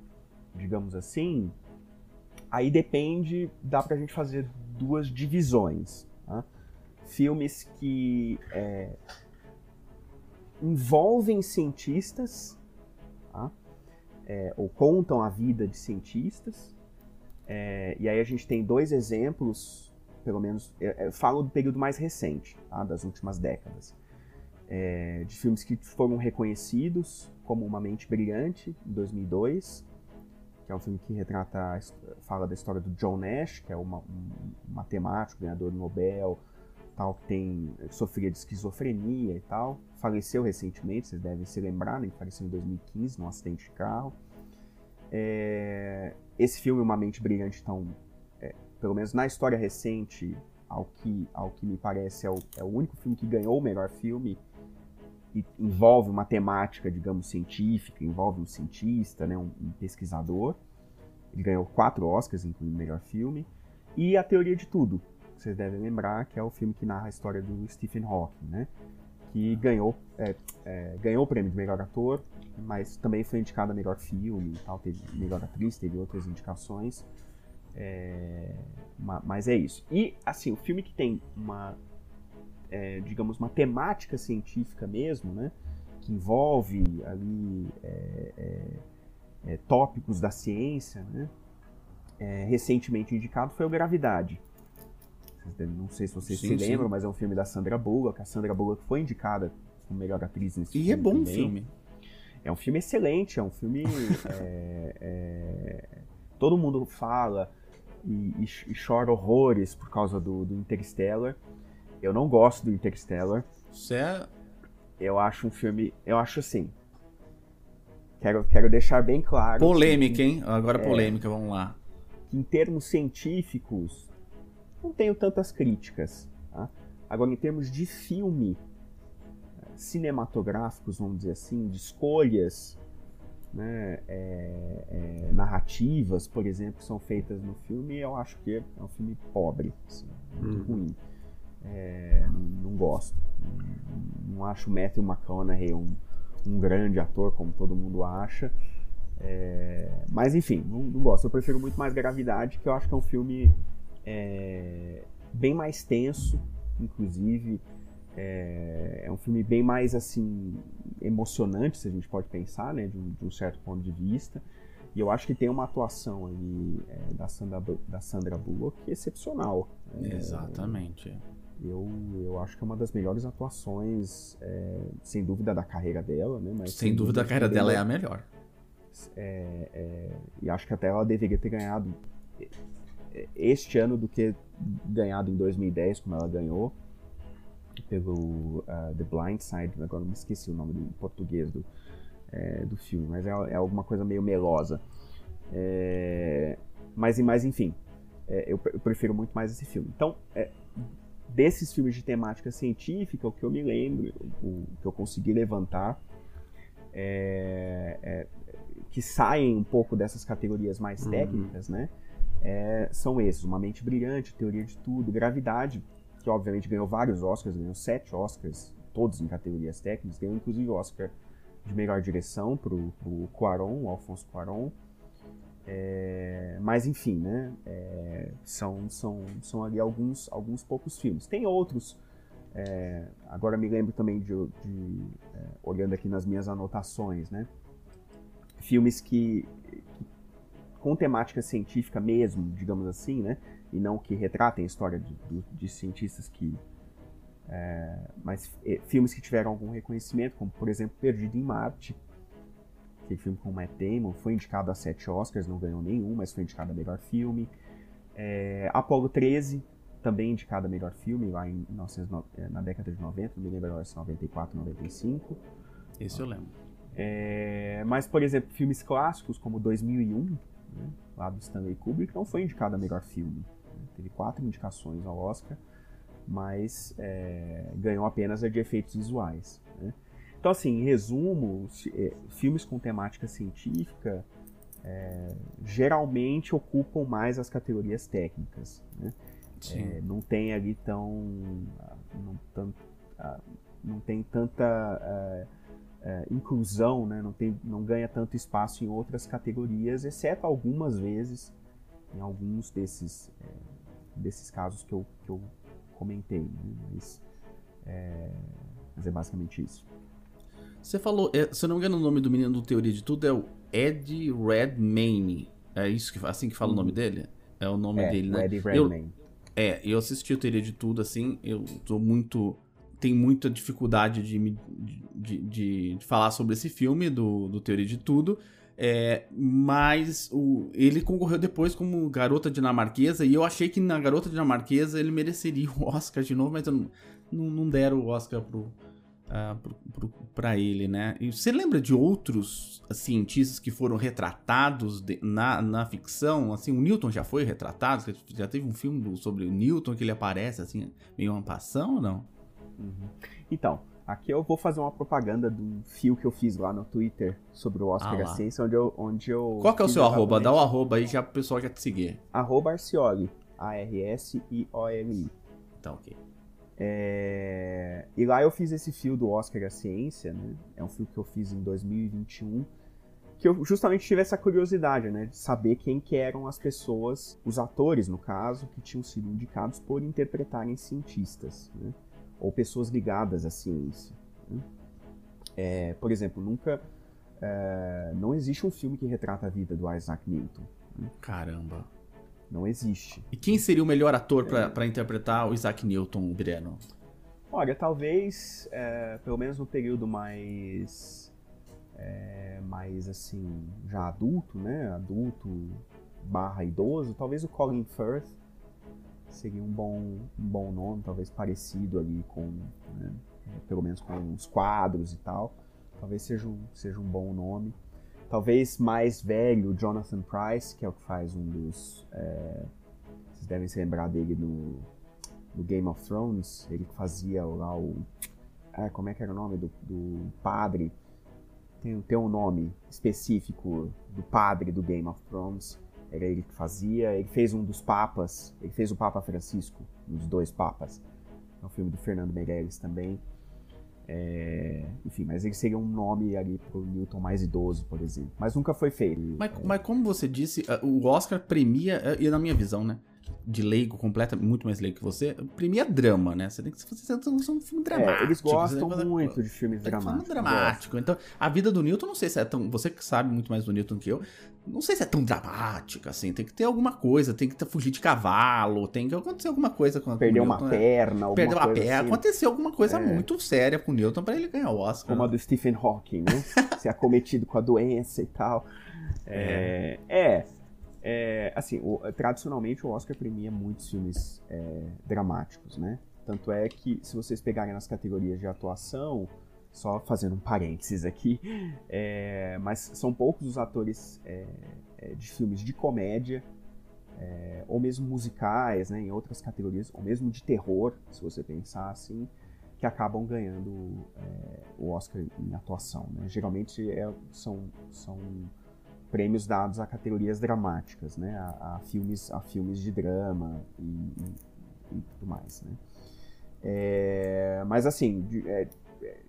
digamos assim, aí depende, dá pra gente fazer duas divisões. Tá? filmes que é, envolvem cientistas, tá? é, ou contam a vida de cientistas. É, e aí a gente tem dois exemplos, pelo menos, é, é, falo do período mais recente, tá? das últimas décadas, é, de filmes que foram reconhecidos como Uma Mente Brilhante, em 2002, que é um filme que retrata, fala da história do John Nash, que é uma, um matemático, ganhador do Nobel, tal, que tem sofria de esquizofrenia e tal. Faleceu recentemente, vocês devem se lembrar, né? faleceu em 2015 num acidente de carro. É... Esse filme, Uma Mente Brilhante, então, é, pelo menos na história recente, ao que, ao que me parece, é o, é o único filme que ganhou o melhor filme envolve uma temática, digamos, científica, envolve um cientista, né, um, um pesquisador. Ele ganhou quatro Oscars, incluindo o melhor filme. E A Teoria de Tudo, vocês devem lembrar, que é o filme que narra a história do Stephen Hawking, né? Que ganhou, é, é, ganhou o prêmio de melhor ator, mas também foi indicado a melhor filme e tal, teve melhor atriz, teve outras indicações. É, mas é isso. E, assim, o filme que tem uma, é, digamos, uma temática científica mesmo, né? Que envolve ali é, é, tópicos da ciência, né? recentemente indicado foi o Gravidade, não sei se vocês sim, se lembram, sim. mas é um filme da Sandra Bullock. A Sandra Bullock foi indicada como melhor atriz nesse e filme. E é bom o filme. É um filme excelente, é um filme. é, é, todo mundo fala e, e, e, chora horrores por causa do, do Interstellar. Eu não gosto do Interstellar. Isso é. Eu acho um filme. Eu acho assim. Quero, quero deixar bem claro. Polêmica, que, hein? Agora é, polêmica, vamos lá. em termos científicos, não tenho tantas críticas. Tá? Agora, em termos de filme, cinematográficos, vamos dizer assim, de escolhas né, é, é, narrativas, por exemplo, que são feitas no filme, eu acho que é um filme pobre, assim, muito uhum. ruim. É, não gosto. Não acho o Matthew McConaughey um, um grande ator, como todo mundo acha. É, mas enfim, não, não, gosto. Eu prefiro muito mais Gravidade, que eu acho que é um filme é, bem mais tenso, inclusive. É, é, um filme bem mais assim emocionante, se a gente pode pensar, né, de um, de um certo ponto de vista. E eu acho que tem uma atuação ali é, da, Sandra, da Sandra Bullock excepcional. É, Exatamente. Eu, eu acho que é uma das melhores atuações, é, sem dúvida, da carreira dela, né? Mas, sem, sem dúvida, a carreira dela é a melhor. É, é, e acho que até ela deveria ter ganhado este ano do que ganhado em 2010, como ela ganhou, pelo uh, The Blind Side, agora não me esqueci o nome em português do, é, do filme, mas é, é, alguma coisa meio melosa. É, mas, mas enfim, é, eu, eu, prefiro muito mais esse filme. Então, é, desses filmes de temática científica, o que eu me lembro, o, o que eu consegui levantar, é, é, que saem um pouco dessas categorias mais Uhum. técnicas, né? é, são esses: Uma Mente Brilhante, Teoria de Tudo, Gravidade, que obviamente ganhou vários Oscars, ganhou sete Oscars, todos em categorias técnicas, ganhou inclusive o Oscar de melhor direção pro, pro Cuarón, o Alfonso Cuarón. É, mas enfim, né? é, são, são, são ali alguns, alguns poucos filmes. Tem outros. é, agora me lembro também de, de, é, olhando aqui nas minhas anotações, né? Filmes que, que com temática científica mesmo, digamos assim, né? E não que retratem a história de, de, de cientistas que é, mas é, filmes que tiveram algum reconhecimento, como por exemplo Perdido em Marte, aquele filme com o Matt Damon, foi indicado a sete Oscars, não ganhou nenhum, mas foi indicado a melhor filme. É, Apollo 13, também indicado a melhor filme, lá em 19, na década de 90, não me lembro agora se 94, 95. Esse eu lembro. É, mas, por exemplo, filmes clássicos como 2001, né, lá do Stanley Kubrick, não foi indicado a melhor filme. Né, teve quatro indicações ao Oscar, mas é, ganhou apenas a de efeitos visuais. Então, assim, em resumo, filmes com temática científica é, geralmente ocupam mais as categorias técnicas. Né? É, não tem ali tão. Não, tão, não tem tanta é, inclusão, né? não, tem, não ganha tanto espaço em outras categorias, exceto algumas vezes, em alguns desses, é, desses casos que eu, que eu comentei. Né? Mas, é, mas é basicamente isso. Você falou, é, se eu não me engano, o nome do menino do Teoria de Tudo é o Ed Redmayne. É isso que assim que fala uhum. o nome dele? É o nome é, dele, né? Eddie Redmayne. É, eu assisti o Teoria de Tudo, assim, eu tô muito. Tenho muita dificuldade de, me, de, de, de, falar sobre esse filme do, do Teoria de Tudo. É, mas o, ele concorreu depois como garota dinamarquesa e eu achei que na garota dinamarquesa ele mereceria o Oscar de novo, mas não, não, não deram o Oscar pro, uh, para ele, né? E você lembra de outros cientistas que foram retratados de, na, na ficção? Assim, o Newton já foi retratado? Já teve um filme sobre o Newton que ele aparece assim, meio uma passão ou não? Uhum. Então, aqui eu vou fazer uma propaganda do fio que eu fiz lá no Twitter sobre o Oscar ah, Ciência, onde eu, onde eu. Qual que é o seu arroba? Dá o arroba aí já o pessoal já te seguir. Arroba Arcioli. A-R-S-I-O-L-I. Tá ok. É... E lá eu fiz esse fio do Oscar a Ciência, né? É um fio que eu fiz em 2021, que eu justamente tive essa curiosidade, né? De saber quem que eram as pessoas, os atores, no caso, que tinham sido indicados por interpretarem cientistas, né? Ou pessoas ligadas à ciência. Né? É, por exemplo, nunca... É... Não existe um filme que retrata a vida do Isaac Newton. Né? Caramba. Não existe. E quem seria o melhor ator é. para interpretar o Isaac Newton, Breno? Olha, talvez, é, pelo menos no período mais. É, mais assim, já adulto, né? Adulto barra idoso, talvez o Colin Firth seria um bom, um bom nome, talvez parecido ali com. Né, pelo menos com os quadros e tal. Talvez seja um, seja um bom nome talvez mais velho, Jonathan Price, que é o que faz um dos. É, vocês devem se lembrar dele no, no, Game of Thrones, ele que fazia lá o. Ah, como é que era o nome do, do padre? Tem, tem um nome específico do padre do Game of Thrones. Era ele que fazia. Ele fez um dos papas. Ele fez o Papa Francisco, um dos dois papas. É um filme do Fernando Meirelles também. É, enfim, mas ele seria um nome ali pro Newton mais idoso, por exemplo. Mas nunca foi feito. Mas, é. mas como você disse, o Oscar premia, e na minha visão, né? De leigo, completa, muito mais leigo que você, premia drama, né? Você tem que fazer um filme dramático. É, eles gostam fazer, muito de filmes dramáticos. Filme dramático. Então, a vida do Newton, não sei se é tão. Você que sabe muito mais do Newton que eu, não sei se é tão dramática, assim. Tem que ter alguma coisa, tem que ter, fugir de cavalo, tem que acontecer alguma coisa com Perdeu uma Newton, perna, alguma Perdeu uma perna, assim. aconteceu alguma coisa é. muito séria com o Newton para ele ganhar o Oscar. Como a do Stephen Hawking, né? Ser acometido com a doença e tal. É. é, é assim, o, tradicionalmente o Oscar premia muitos filmes é, dramáticos, né? Tanto é que, se vocês pegarem nas categorias de atuação, só fazendo um parênteses aqui, é, mas são poucos os atores é, é, de filmes de comédia, é, ou mesmo musicais, né, em outras categorias, ou mesmo de terror, se você pensar assim, que acabam ganhando é, o Oscar em atuação. Né? Geralmente é, são, são prêmios dados a categorias dramáticas, né? A, a filmes, a filmes de drama e, e, e tudo mais, né? É, mas assim, é, é,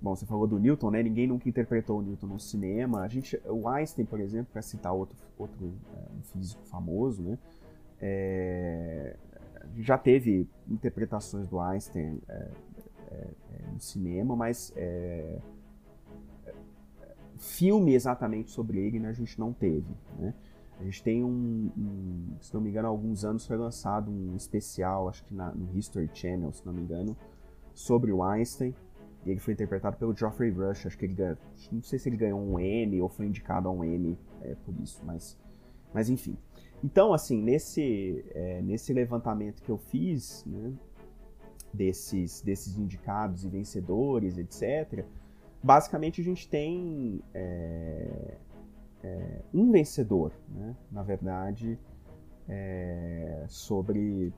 bom, você falou do Newton, né? Ninguém nunca interpretou o Newton no cinema. A gente, o Einstein, por exemplo, para citar outro, outro é, um físico famoso, né? É, já teve interpretações do Einstein é, no cinema, mas filme exatamente sobre ele né, a gente não teve. Né? A gente tem um, um, se não me engano, há alguns anos foi lançado um especial, acho que na, no History Channel, se não me engano, sobre o Einstein. E ele foi interpretado pelo Geoffrey Rush. Acho que ele ganhou, não sei se ele ganhou um Emmy ou foi indicado a um Emmy é, por isso, mas, mas enfim. Então, assim, nesse, é, nesse levantamento que eu fiz, né, desses, desses indicados e vencedores, etc., basicamente a gente tem é, é, um vencedor, né? na verdade, é, sobre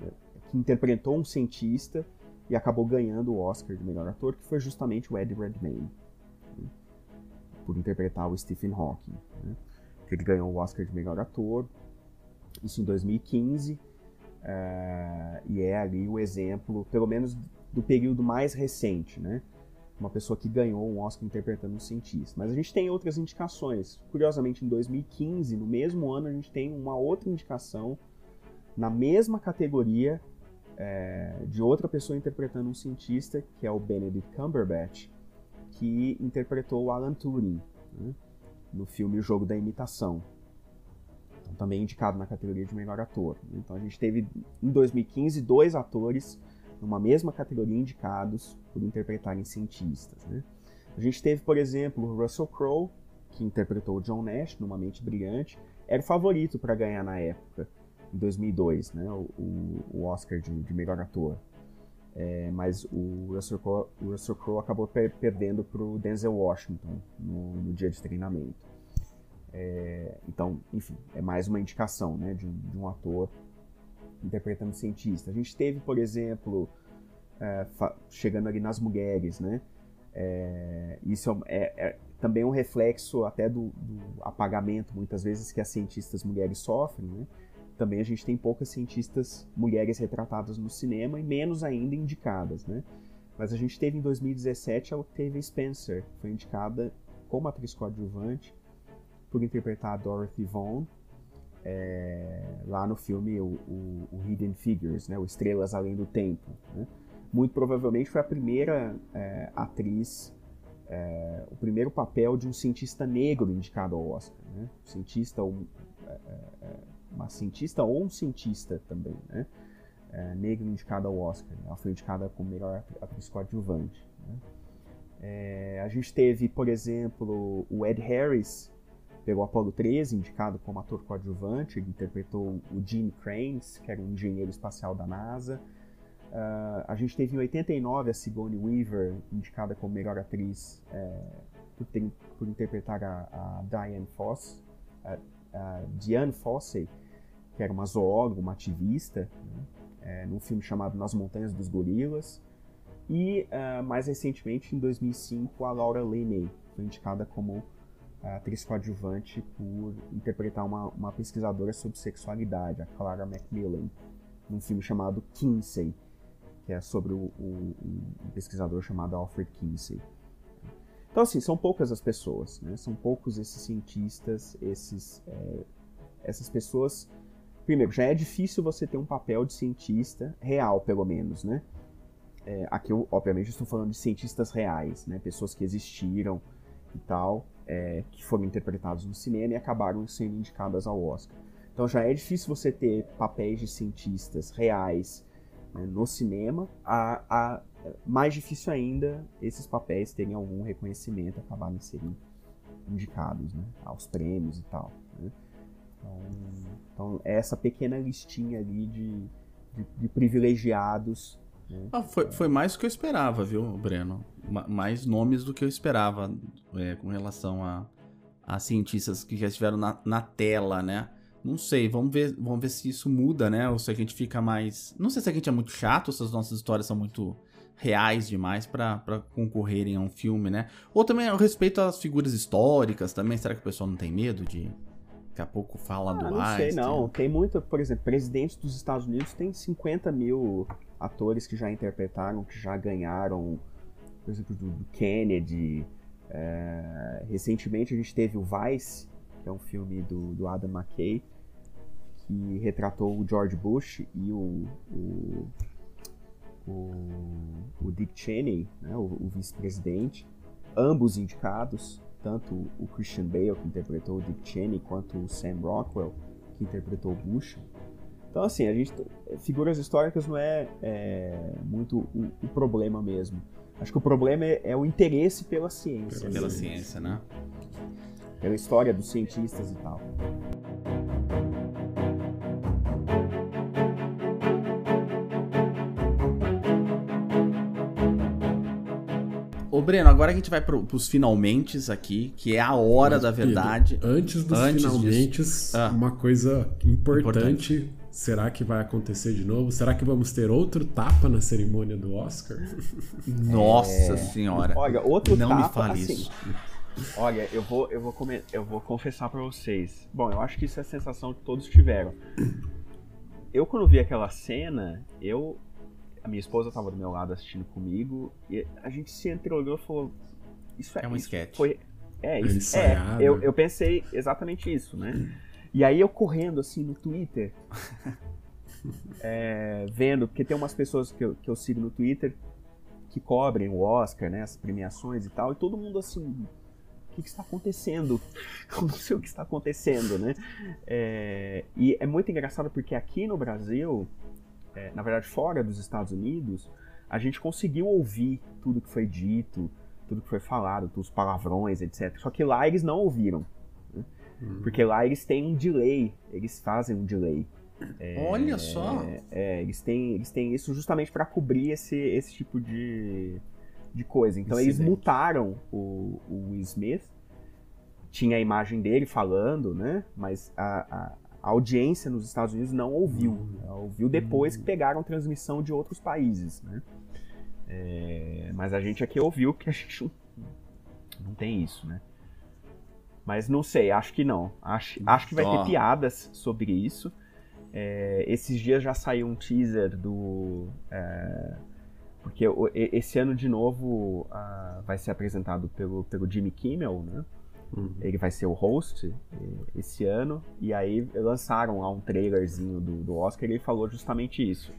é, que interpretou um cientista e acabou ganhando o Oscar de melhor ator, que foi justamente o Eddie Redmayne, né? por interpretar o Stephen Hawking. Né? Ele ganhou o Oscar de melhor ator, isso em 2015, é, e é ali o exemplo, pelo menos do período mais recente, né? Uma pessoa que ganhou um Oscar interpretando um cientista. Mas a gente tem outras indicações. Curiosamente, em 2015, no mesmo ano, a gente tem uma outra indicação na mesma categoria é, de outra pessoa interpretando um cientista, que é o Benedict Cumberbatch, que interpretou o Alan Turing né, no filme O Jogo da Imitação. Então, também indicado na categoria de melhor ator. Então a gente teve em 2015 dois atores numa mesma categoria indicados por interpretarem cientistas. Né? A gente teve, por exemplo, Russell Crowe, que interpretou John Nash numa Mente Brilhante, era o favorito para ganhar na época, em 2002, né? o, o Oscar de, de, melhor ator. É, mas o Russell Crowe, o Russell Crowe acabou per perdendo para o Denzel Washington no, no, dia de treinamento. É, então, enfim, é mais uma indicação né, de, de um ator interpretando cientista. A gente teve, por exemplo, é, chegando ali nas mulheres, né? É, isso é, é, é também um reflexo até do, do, apagamento, muitas vezes, que as cientistas mulheres sofrem, né? Também a gente tem poucas cientistas mulheres retratadas no cinema e menos ainda indicadas, né? Mas a gente teve em 2017 a Octavia Spencer, foi indicada como atriz coadjuvante por interpretar a Dorothy Vaughan é, lá no filme o, o, o, Hidden Figures, né, o Estrelas Além do Tempo. Né? Muito provavelmente foi a primeira é, atriz, é, o primeiro papel de um cientista negro indicado ao Oscar. Né? Cientista, um, é, é, é, uma cientista ou um cientista também, né? negro indicado ao Oscar. Ela foi indicada como melhor atriz coadjuvante. Né? a gente teve, por exemplo, o Ed Harris, pelo Apollo 13, indicado como ator coadjuvante, ele interpretou o Gene Kranz, que era um engenheiro espacial da NASA. Uh, a gente teve em 89 a Sigourney Weaver, indicada como melhor atriz é, por, ter, por, interpretar a, a Diane Foss, a, a Diane Fossey, que era uma zoóloga, uma ativista, né, é, num filme chamado Nas Montanhas dos Gorilas. E uh, mais recentemente, em 2005, a Laura Linney foi indicada como a atriz coadjuvante por interpretar uma, uma pesquisadora sobre sexualidade, a Clara Macmillan, num filme chamado Kinsey, que é sobre o, o, um pesquisador chamado Alfred Kinsey. Então, assim, são poucas as pessoas, né? São poucos esses cientistas, esses, é, essas pessoas. Primeiro, já é difícil você ter um papel de cientista real, pelo menos, né? É, aqui, eu, obviamente, estou falando de cientistas reais, né? Pessoas que existiram e tal é, que foram interpretados no cinema e acabaram sendo indicadas ao Oscar. Então já é difícil você ter papéis de cientistas reais né, no cinema, a, a, mais difícil ainda esses papéis terem algum reconhecimento, acabarem sendo indicados né, aos prêmios e tal. Né? Então, então, essa pequena listinha ali de, de, de privilegiados? Ah, foi, foi mais do que eu esperava, viu, Breno? mais nomes do que eu esperava é, com relação a, a cientistas que já estiveram na, na tela, né? Não sei, vamos ver, vamos ver se isso muda, né? Ou se a gente fica mais. Não sei se a gente é muito chato, se as nossas histórias são muito reais demais para concorrerem a um filme, né? Ou também ao respeito às figuras históricas também, será que o pessoal não tem medo de daqui a pouco fala ah, do não sei não, tem muito, por exemplo, presidentes dos Estados Unidos tem 50 mil atores que já interpretaram, que já ganharam, por exemplo, do, Kennedy. É, recentemente a gente teve o Vice, que é um filme do, do Adam McKay, que retratou o George Bush e o, o, o, o Dick Cheney, né, o, o vice-presidente, ambos indicados, tanto o Christian Bale, que interpretou o Dick Cheney, quanto o Sam Rockwell, que interpretou o Bush. Então, assim, a gente figuras históricas não é, é muito o, o, problema mesmo. Acho que o problema é, é o interesse pela ciência. Pela assim. ciência, né? Pela história dos cientistas e tal. Ô, Breno, agora a gente vai pro, pros finalmente aqui, que é a hora Mas, da verdade. Pedro, antes dos antes finalmente, ah, uma coisa importante, importante, será que vai acontecer de novo? Será que vamos ter outro tapa na cerimônia do Oscar? Nossa é... senhora. Olha, outro Não tapa, me fale assim, isso. Olha, eu vou, eu, vou come... eu vou confessar para vocês. Bom, eu acho que isso é a sensação que todos tiveram. Eu, quando vi aquela cena, eu a minha esposa estava do meu lado assistindo comigo e a gente se entreolhou e falou: Isso é, é um sketch. Foi, é, isso é. Eu, eu pensei exatamente isso, né? E aí eu correndo assim no Twitter, é, vendo, porque tem umas pessoas que eu, que eu sigo no Twitter que cobrem o Oscar, né? As premiações e tal, e todo mundo assim. O que, que está acontecendo? Eu não sei o que está acontecendo, né? É, e é muito engraçado porque aqui no Brasil é, na verdade, fora dos Estados Unidos, a gente conseguiu ouvir tudo que foi dito, tudo que foi falado, os palavrões, etc. Só que lá eles não ouviram. Né? Uhum. Porque lá eles têm um delay, eles fazem um delay. É, Olha só! É, eles, têm, eles têm isso justamente para cobrir esse, esse tipo de, de coisa. Então Incidente. eles mutaram o, o Will Smith. Tinha a imagem dele falando, né? Mas a, a audiência nos Estados Unidos não ouviu. Uhum. Ouviu depois uhum. que pegaram transmissão de outros países. Né? É, mas a gente aqui ouviu que a gente não, não tem isso, né? Mas não sei, acho que não. Acho, acho que vai ter piadas sobre isso. É, esses dias já saiu um teaser do. É, porque esse ano de novo uh, vai ser apresentado pelo, pelo Jimmy Kimmel, né? Uhum. Ele vai ser o host eh, esse ano. E aí lançaram lá um trailerzinho do, do Oscar e ele falou justamente isso.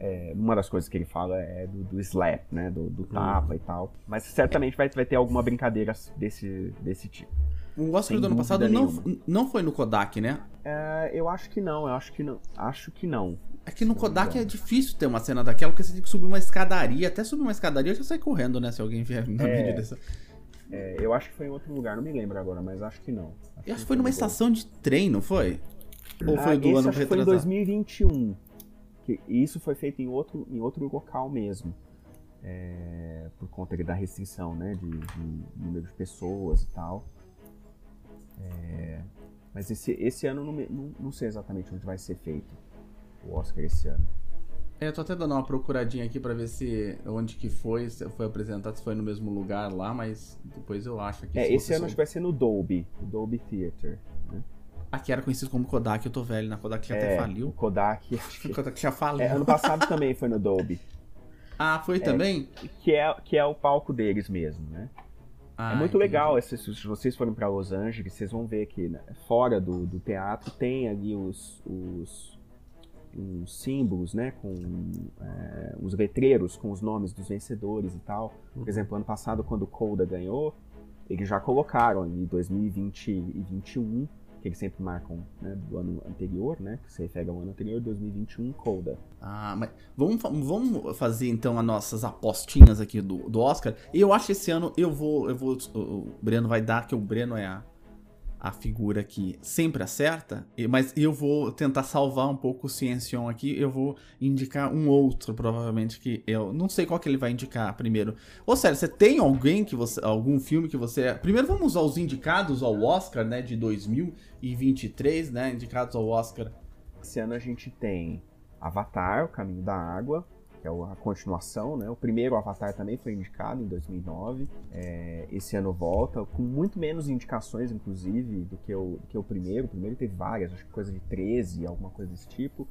É, uma das coisas que ele fala é do, do slap, né? Do, do tapa uhum. e tal. Mas certamente vai, vai ter alguma brincadeira desse, desse tipo. O Oscar Sem do ano passado não, não foi no Kodak, né? É, eu acho que não, eu acho que não. Acho que não. É que no Kodak é difícil ter uma cena daquela, porque você tem que subir uma escadaria. Até subir uma escadaria já sai correndo, né? Se alguém vier na é, mídia dessa. É, eu acho que foi em outro lugar, não me lembro agora, mas acho que não. Acho, acho que foi numa estação de trem, não foi? Ou foi ah, do ano acho Foi em 2021. Que isso foi feito em outro, em outro local mesmo. É, por conta da restrição, né? De, de, número de pessoas e tal. É, mas esse, esse ano não, não, não sei exatamente onde vai ser feito o Oscar esse ano. É, eu tô até dando uma procuradinha aqui para ver se onde que foi, se foi apresentado, se foi no mesmo lugar lá, mas depois eu acho aqui. É, esse ano acho que vai ser no Dolby, Dolby Theater. Né? Aqui era conhecido como Kodak, eu tô velho, na Kodak é, até faliu. Kodak. Que... Kodak já faliu. É, ano passado também foi no Dolby. Ah, foi é, também? Que é, que é o palco deles mesmo, né? Ah, é muito entendi. legal, se, se vocês forem para Los Angeles, vocês vão ver que né, fora do, do teatro tem ali os, os uns símbolos, né, com é, uns letreiros com os nomes dos vencedores e tal. Por uhum. exemplo, ano passado, quando o Coda ganhou, eles já colocaram em 2020 e 2021, que eles sempre marcam né, do ano anterior, né, que se refere ao ano anterior, 2021, Coda. Ah, mas vamos, vamos fazer então as nossas apostinhas aqui do, do Oscar. Eu acho que esse ano eu vou, eu vou, o Breno vai dar, que o Breno é a a figura que sempre acerta, mas eu vou tentar salvar um pouco o Ciencion aqui, eu vou indicar um outro, provavelmente, que eu não sei qual que ele vai indicar primeiro. Ou sério, você tem alguém que você, algum filme que você... Primeiro vamos usar os indicados ao Oscar, né, de 2023, né, indicados ao Oscar. Esse ano a gente tem Avatar, O Caminho da Água, que é a continuação, né? O primeiro Avatar também foi indicado em 2009. É, esse ano volta, com muito menos indicações, inclusive, do que, o, do que o primeiro. O primeiro teve várias, acho que coisa de 13, alguma coisa desse tipo.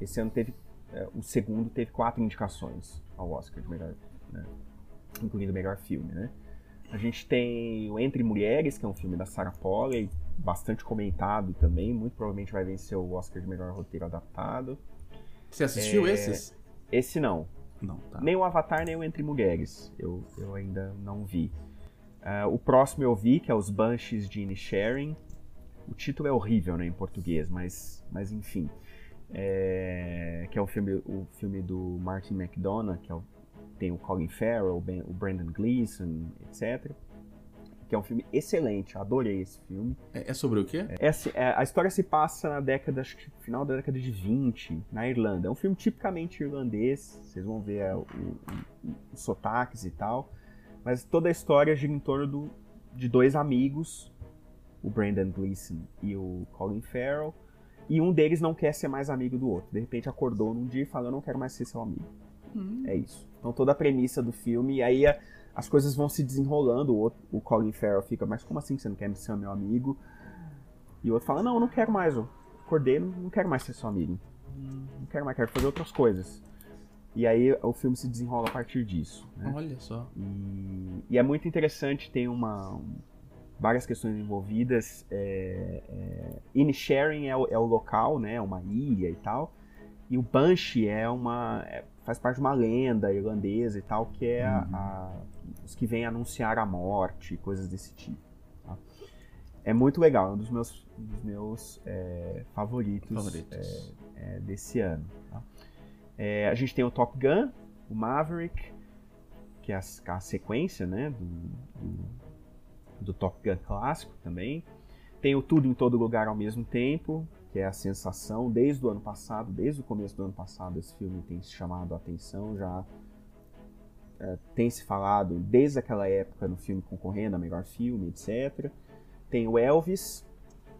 Esse ano teve. É, o segundo teve quatro indicações ao Oscar de melhor. Né? Incluindo o melhor filme, né? A gente tem o Entre Mulheres, que é um filme da Sarah Polley, bastante comentado também. Muito provavelmente vai vencer o Oscar de melhor roteiro adaptado. Você assistiu é... esses? Esse não. Não, tá. Nem o Avatar, nem o Entre Mulheres. Eu, eu ainda não vi. Uh, o próximo eu vi, que é Os Banshees de Inisherin. O título é horrível né, em português, mas, mas enfim. É, que é o filme, o filme do Martin McDonough, que é o, tem o Colin Farrell, o Brandon Gleeson, etc que é um filme excelente, adorei esse filme. É, é sobre o quê? É, é, a história se passa na década, acho que final da década de 20, na Irlanda. É um filme tipicamente irlandês, vocês vão ver é, o, o, os sotaques e tal. Mas toda a história gira em torno do, de dois amigos, o Brandon Gleeson e o Colin Farrell, e um deles não quer ser mais amigo do outro. De repente acordou num dia e falou: Eu não quero mais ser seu amigo. Hum. É isso. Então toda a premissa do filme, e aí a, as coisas vão se desenrolando. O, outro, o Colin Farrell fica, mas como assim você não quer ser meu amigo? E o outro fala, não, eu não quero mais. Eu acordei, não, quero mais ser seu amigo. Não quero mais, quero fazer outras coisas. E aí o filme se desenrola a partir disso. Né? Olha só. E, e, é muito interessante, tem uma, várias questões envolvidas. É, é, Inisharing é, é, o local, né? É uma ilha e tal. E o Banshee é uma. É, faz parte de uma lenda irlandesa e tal, que é a, uhum. a os que vêm anunciar a morte, coisas desse tipo. Tá? É muito legal, é um dos meus, dos meus é, favoritos, favoritos. É, é, desse ano. Tá? É, a gente tem o Top Gun, o Maverick, que é a, a sequência né, do, do, do, Top Gun clássico também. Tem o Tudo em Todo Lugar ao mesmo tempo, que é a sensação desde o ano passado, desde o começo do ano passado, esse filme tem se chamado a atenção já é, tem se falado desde aquela época no filme concorrendo a melhor filme, etc. Tem o Elvis,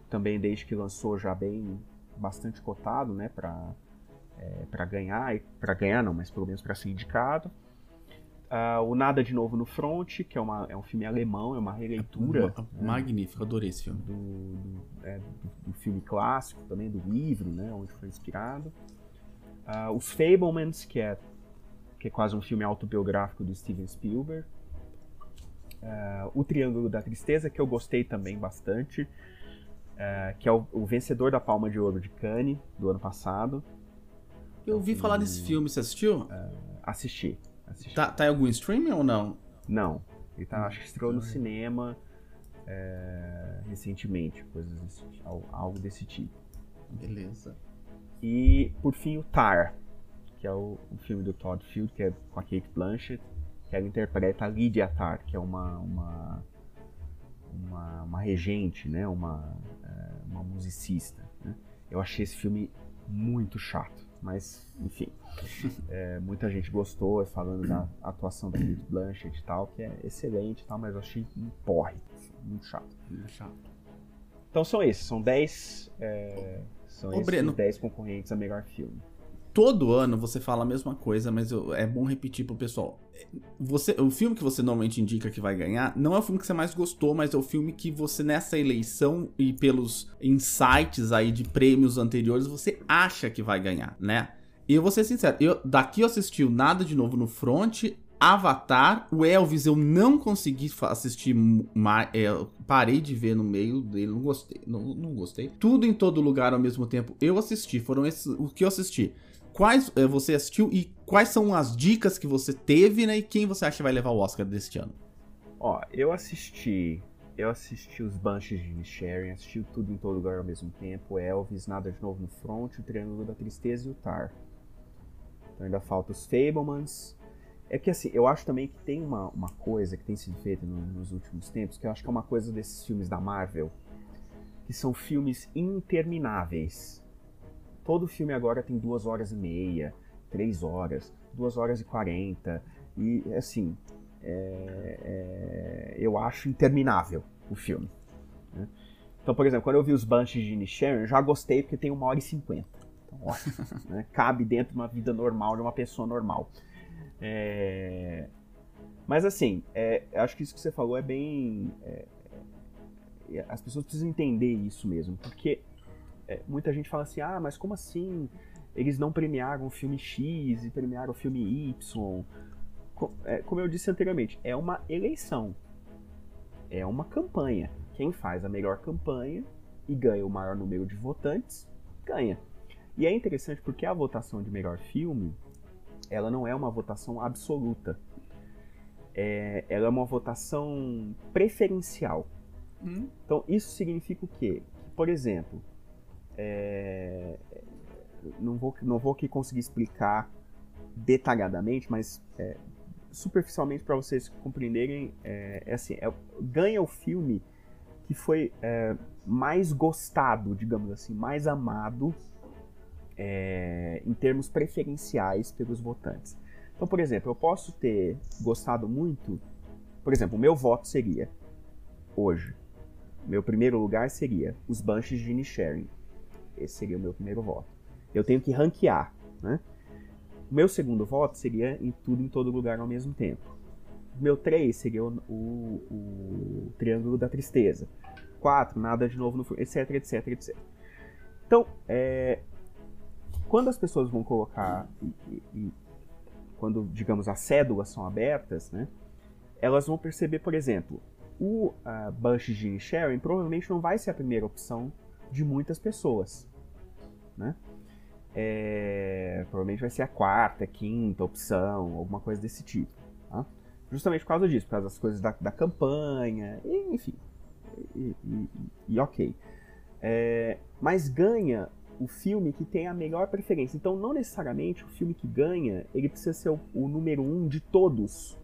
também desde que lançou já bem bastante cotado, né, para é, para ganhar, para ganhar não, mas pelo menos para ser indicado. Uh, o Nada de Novo no Front, que é, uma, é um filme alemão, é uma releitura. É, né, magnífico, adorei esse filme. Do, do, é, do, filme clássico também, do livro, né, onde foi inspirado. Uh, os Fablemans, que é que é quase um filme autobiográfico do Steven Spielberg. Uh, o Triângulo da Tristeza, que eu gostei também bastante, que é o, o, vencedor da Palma de Ouro de Cannes do ano passado. Eu ouvi falar desse filme, você assistiu? Assisti. Assisti. Tá, tá, em algum streaming ou não? Não. Ele tá, acho que estreou no cinema é, recentemente, coisas desse, algo desse tipo. Beleza. E, por fim, o Tar, que é o, o, filme do Todd Field, que é com a Kate Blanchett, que ela interpreta a Lydia Tarr, que é uma, uma, uma, uma regente, né? uma, é, uma musicista. Né? Eu achei esse filme muito chato, mas enfim, é, muita gente gostou, falando da atuação da Kate Blanchett e tal, que é excelente e tal, mas eu achei um porre, muito chato. Muito chato. Então são esses, são 10 é, são Ô, esses 10 concorrentes a melhor filme todo ano você fala a mesma coisa, mas eu, é bom repetir pro pessoal. Você, o filme que você normalmente indica que vai ganhar não é o filme que você mais gostou, mas é o filme que você nessa eleição e pelos insights aí de prêmios anteriores você acha que vai ganhar, né? E eu vou ser sincero, eu, daqui eu assisti o Nada de Novo no Front, Avatar, o Elvis eu não consegui assistir, é, parei de ver no meio dele, não gostei, não, não gostei. Tudo em todo lugar ao mesmo tempo eu assisti, foram esses o que eu assisti quais é, você assistiu e quais são as dicas que você teve, né? E quem você acha que vai levar o Oscar deste ano? Ó, eu assisti. Eu assisti os Bunches de Sharing, assisti tudo em todo lugar ao mesmo tempo, Elvis, Nada de Novo no Front, o Triângulo da Tristeza e o Tar. Então ainda falta os Fablemans. É que assim, eu acho também que tem uma, uma coisa que tem sido feita no, nos últimos tempos, que eu acho que é uma coisa desses filmes da Marvel, que são filmes intermináveis Todo filme agora tem duas horas e meia, três horas, duas horas e quarenta. E, assim, é, é, eu acho interminável o filme. Né? Então, por exemplo, quando eu vi os Banshees de Inisherin, eu já gostei porque tem uma hora e cinquenta. Então, né? Cabe dentro de uma vida normal, de uma pessoa normal. É... Mas assim, é, acho que isso que você falou é bem. É, é, as pessoas precisam entender isso mesmo, porque é, muita gente fala assim: ah, mas como assim? Eles não premiaram o filme X e premiaram o filme Y. É, como eu disse anteriormente, é uma eleição, é uma campanha. Quem faz a melhor campanha e ganha o maior número de votantes, ganha. E é interessante porque a votação de melhor filme, ela não é uma votação absoluta é, ela é uma votação preferencial. Hum. Então, isso significa o quê? Por exemplo, é, não, vou, não vou aqui conseguir explicar detalhadamente, mas é, superficialmente para vocês compreenderem, é, é assim, é, ganha o filme que foi é, mais gostado, digamos assim, mais amado é, em termos preferenciais pelos votantes. Então, por exemplo, eu posso ter gostado muito. Por exemplo, o meu voto seria, hoje, meu primeiro lugar seria os Banshees de Inisherin. Esse seria o meu primeiro voto. Eu tenho que ranquear, né? O meu segundo voto seria em tudo em todo lugar ao mesmo tempo. O meu três seria o, o, o Triângulo da Tristeza. Quatro, Nada de Novo no etc, etc, etc. Então, é, quando as pessoas vão colocar e, e, quando, digamos, as cédulas são abertas, né, elas vão perceber, por exemplo, o uh, Bush de Sharing provavelmente não vai ser a primeira opção de muitas pessoas. Né? É, provavelmente vai ser a quarta, quinta opção, alguma coisa desse tipo. Tá? Justamente por causa disso, por causa das coisas da, da campanha, e, enfim. E, e, e ok. É, mas ganha o filme que tem a melhor preferência. Então, não necessariamente o filme que ganha, ele precisa ser o, o número um de todos.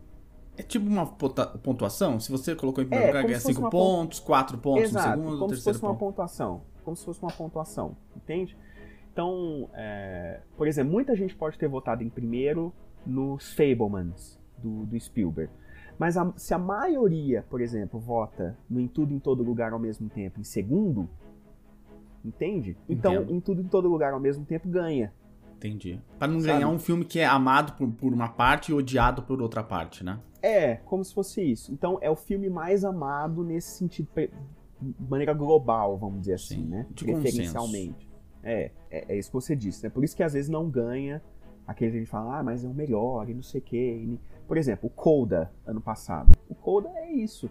É tipo uma pontuação? Se você colocou em primeiro é, lugar, ganha 5 pontos, 4 pontos Exato, no segundo, como terceiro se fosse uma pontuação. Como se fosse uma pontuação, entende? Então, é, por exemplo, muita gente pode ter votado em primeiro nos Fablemans, do, do Spielberg. Mas a, se a maioria, por exemplo, vota no Em Tudo em Todo Lugar ao mesmo tempo em segundo, Entende? Então, Entendo. em tudo em todo lugar ao mesmo tempo ganha. Entendi. Para não Sabe? ganhar um filme que é amado por, por uma parte e odiado por outra parte, né? É, como se fosse isso. Então, é o filme mais amado nesse sentido, de maneira global, vamos dizer assim, Sim, né? De Preferencialmente. É, é, é, isso que você disse, né? Por isso que às vezes não ganha aquele que a gente fala, ah, mas é o melhor e não sei o quê. Por exemplo, o Coda, ano passado. O Coda é isso.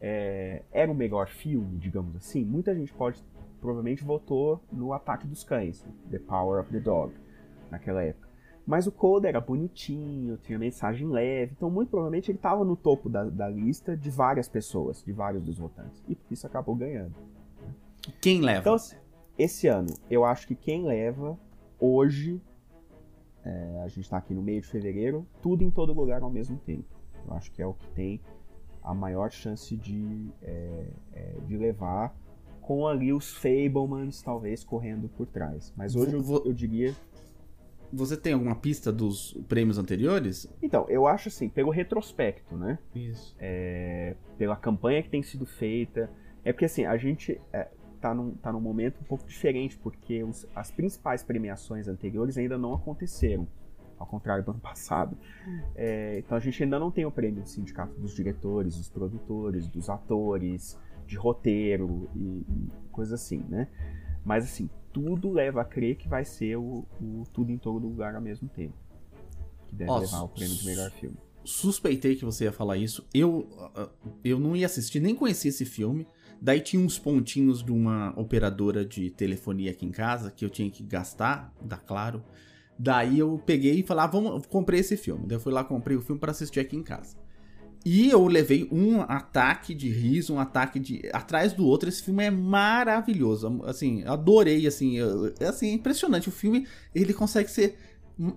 É, era o melhor filme, digamos assim. Muita gente pode provavelmente votou no Ataque dos Cães, The Power of the Dog, naquela época. Mas o Coda era bonitinho, tinha mensagem leve, então muito provavelmente ele estava no topo da, da, lista de várias pessoas, de vários dos votantes. E por isso acabou ganhando. Quem leva? Então, esse ano, eu acho que quem leva, hoje, é, a gente está aqui no meio de fevereiro, tudo em todo lugar ao mesmo tempo. Eu acho que é o que tem a maior chance de, é, é, de levar com ali os Fablemans talvez correndo por trás. Mas hoje eu, eu diria. Você tem alguma pista dos prêmios anteriores? Então, eu acho assim, pelo retrospecto, né? Isso. É, pela campanha que tem sido feita. É porque assim, a gente é, tá, num, tá num momento um pouco diferente, porque os, as principais premiações anteriores ainda não aconteceram. Ao contrário do ano passado. É, então a gente ainda não tem o prêmio do sindicato dos diretores, dos produtores, dos atores, de roteiro e, e coisas assim, né? Mas assim, tudo leva a crer que vai ser o, o tudo em todo lugar ao mesmo tempo. Que deve Nossa, levar o prêmio de melhor filme. Suspeitei que você ia falar isso. Eu, eu não ia assistir, nem conhecia esse filme. Daí tinha uns pontinhos de uma operadora de telefonia aqui em casa que eu tinha que gastar, dá claro. Daí eu peguei e falei, ah, vamos, comprei esse filme. Daí eu fui lá, comprei o filme para assistir aqui em casa. E eu levei um ataque de riso, um ataque de. atrás do outro. Esse filme é maravilhoso. Assim, adorei, assim. É assim, é impressionante. O filme, ele consegue ser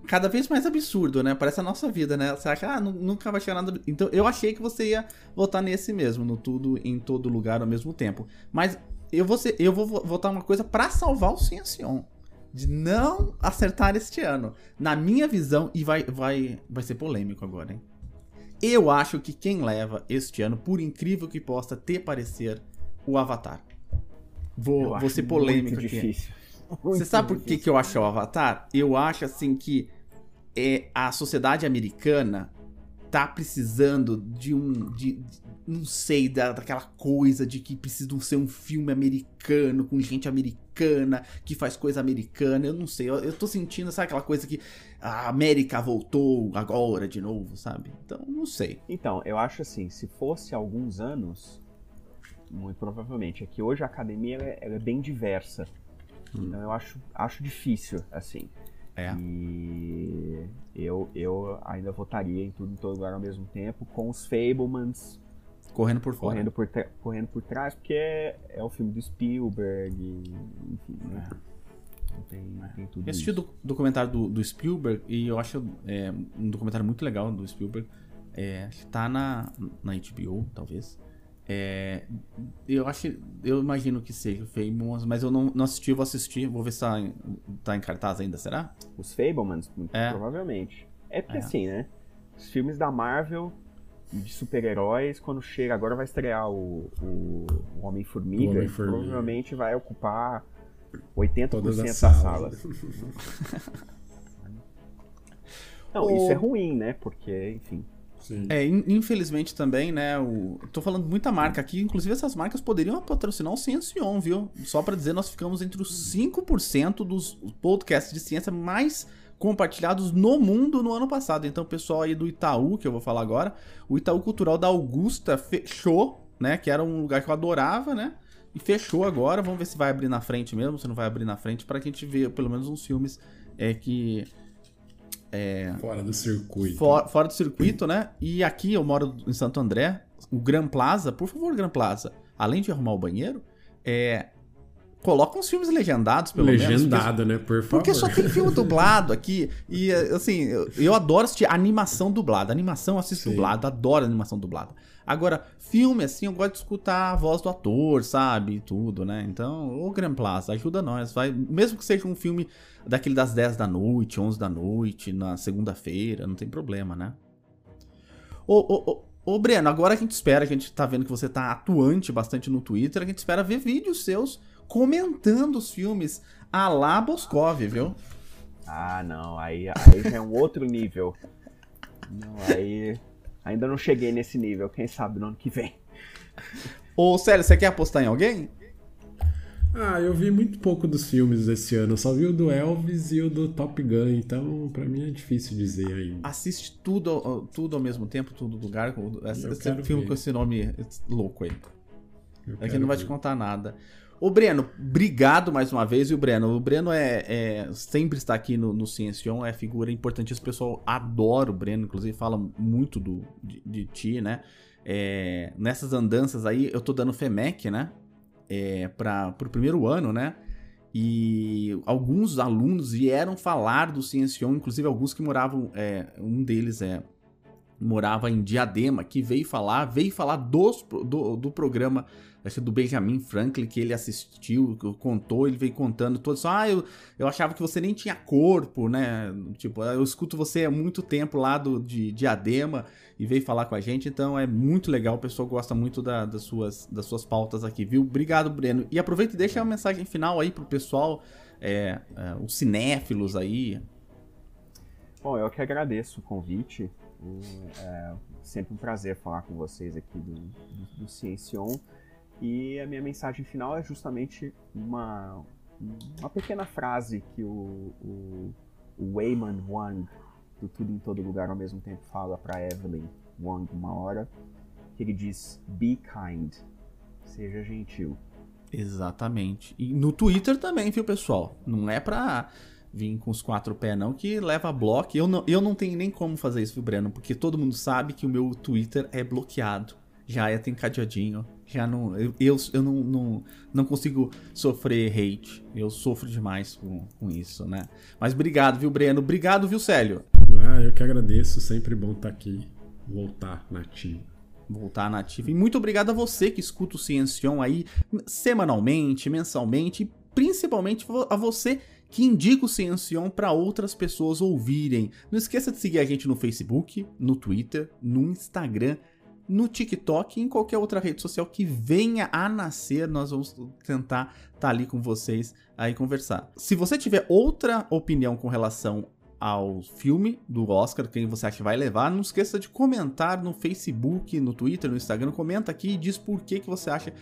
cada vez mais absurdo, né? Parece a nossa vida, né? Você acha, ah, nunca vai chegar nada. Então eu achei que você ia votar nesse mesmo, no tudo em todo lugar ao mesmo tempo. Mas eu vou, ser, eu vou votar uma coisa para salvar o Ciencion. De não acertar este ano. Na minha visão, e vai, vai, vai ser polêmico agora, hein? Eu acho que quem leva este ano, por incrível que possa ter parecer, o Avatar. Vou, vou ser polêmico muito aqui. difícil. Você sabe por que, que eu acho o Avatar? Eu acho assim que é, a sociedade americana tá precisando de um. De, de, não sei, da, daquela coisa de que precisa ser um filme americano, com gente americana, que faz coisa americana. Eu não sei, eu, eu tô sentindo, sabe aquela coisa que a América voltou agora de novo, sabe? Então, não sei. Então, eu acho assim, se fosse alguns anos, muito provavelmente, é que hoje a academia ela é, ela é bem diversa. Hum. Então eu acho, acho difícil, assim. É. E eu, eu ainda votaria em tudo em todo lugar ao mesmo tempo, com os Fablemans correndo por fora. Correndo por, correndo por trás, porque é, é o filme do Spielberg, enfim, né? Tem, tem tudo eu assisti o documentário do, do, Spielberg e eu acho é, um documentário muito legal do Spielberg. É, tá na, na HBO, talvez. É, eu acho, eu imagino que seja Fablemans, mas eu não, não assisti, vou assistir, vou ver se tá em, tá em cartaz ainda, será? Os Fablemans, é. provavelmente. É porque é. assim, né? Os filmes da Marvel de super-heróis, quando chega, agora vai estrear o, o, o Homem-Formiga, Homem provavelmente vai ocupar 80% Todas das salas. salas. Não, o... isso é ruim, né? Porque, enfim, Sim. É, infelizmente também, né? O... Tô falando muita marca aqui, inclusive essas marcas poderiam patrocinar o Ciencion, viu? Só para dizer, nós ficamos entre os 5% dos podcasts de ciência mais compartilhados no mundo no ano passado. Então, o pessoal aí do Itaú, que eu vou falar agora, o Itaú Cultural da Augusta fechou, né? Que era um lugar que eu adorava, né? E fechou agora. Vamos ver se vai abrir na frente mesmo, se não vai abrir na frente, para que a gente ver pelo menos uns filmes é, que é, fora do circuito. For, fora do circuito, né? E aqui eu moro em Santo André, o Gran Plaza, por favor, Gran Plaza, além de arrumar o banheiro, é, coloca uns filmes legendados, pelo Legendado, menos. Legendado, né? Por favor. Porque só tem filme dublado aqui. E, assim, eu, eu adoro assistir animação dublada. Animação eu assisto Sim. dublado, adoro animação dublada. Agora, filme, assim, eu gosto de escutar a voz do ator, sabe? Tudo, né? Então, o Grand Plaza, ajuda nós. Vai, mesmo que seja um filme daquele das 10 da noite, 11 da noite, na segunda-feira, não tem problema, né? Ô, ô, ô, ô, Breno, agora a gente espera, a gente tá vendo que você tá atuante bastante no Twitter, a gente espera ver vídeos seus comentando os filmes a lá Boscov, viu? Ah, não, aí, aí já é um outro nível. Não, aí Ainda não cheguei nesse nível, quem sabe no ano que vem. Ô, sério, você quer apostar em alguém? Ah, eu vi muito pouco dos filmes esse ano. Eu só vi o do Elvis e o do Top Gun, então para mim é difícil dizer ainda. Assiste tudo, tudo ao mesmo tempo, tudo no lugar. Esse, esse filme ver. com esse nome louco aí. Aqui não vai ver. te contar nada. Ô, Breno, obrigado mais uma vez. E o Breno, o Breno é, é sempre está aqui no, no Ciencion, é figura importantíssima. O pessoal adora o Breno, inclusive fala muito do, de, de ti, né? É, nessas andanças aí, eu tô dando FEMEC, né? É, para o primeiro ano, né? E alguns alunos vieram falar do Ciencion, inclusive alguns que moravam, é, um deles é morava em Diadema, que veio falar, veio falar dos, do, do programa acho do Benjamin Franklin, que ele assistiu, contou, ele veio contando todo isso. Ah, eu, eu achava que você nem tinha corpo, né? Tipo, eu escuto você há muito tempo lá do, de Diadema e veio falar com a gente, então é muito legal, o pessoal gosta muito da, das, suas, das suas pautas aqui, viu? Obrigado, Breno. E aproveita e deixa uma mensagem final aí pro pessoal, é, é, os cinéfilos aí. Bom, eu que agradeço o convite. É sempre um prazer falar com vocês aqui do, do, do. E a minha mensagem final é justamente uma, uma pequena frase que o, o, o Wayman Wang, do Tudo em Todo Lugar ao mesmo tempo, fala para Evelyn Wang uma hora, que ele diz: Be kind, seja gentil. Exatamente. E no Twitter também, viu, pessoal? Não é pra vir com os quatro pés, não, que leva bloco. Eu não, eu não tenho nem como fazer isso, viu, Breno? Porque todo mundo sabe que o meu Twitter é bloqueado. Já é tem cadeadinho já não. Eu, eu, eu não, não, não, consigo sofrer hate. Eu sofro demais com, com isso, né? Mas obrigado, viu, Breno? Obrigado, viu, Célio? Ah, eu que agradeço. Sempre bom estar aqui. Voltar nativo. Voltar nativo. E muito obrigado a você que escuta o Ciencion aí semanalmente, mensalmente, e principalmente a você que indica o Ciencion para outras pessoas ouvirem. Não esqueça de seguir a gente no Facebook, no Twitter, no Instagram no TikTok e em qualquer outra rede social que venha a nascer. Nós vamos tentar estar tá ali com vocês aí conversar. Se você tiver outra opinião com relação ao filme do Oscar, quem você acha que vai levar, não esqueça de comentar no Facebook, no Twitter, no Instagram, comenta aqui e diz por que, que você acha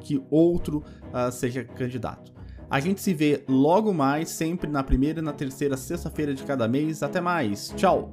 que outro uh, seja candidato. A gente se vê logo mais, sempre na primeira e na terceira sexta-feira de cada mês. Até mais. Tchau!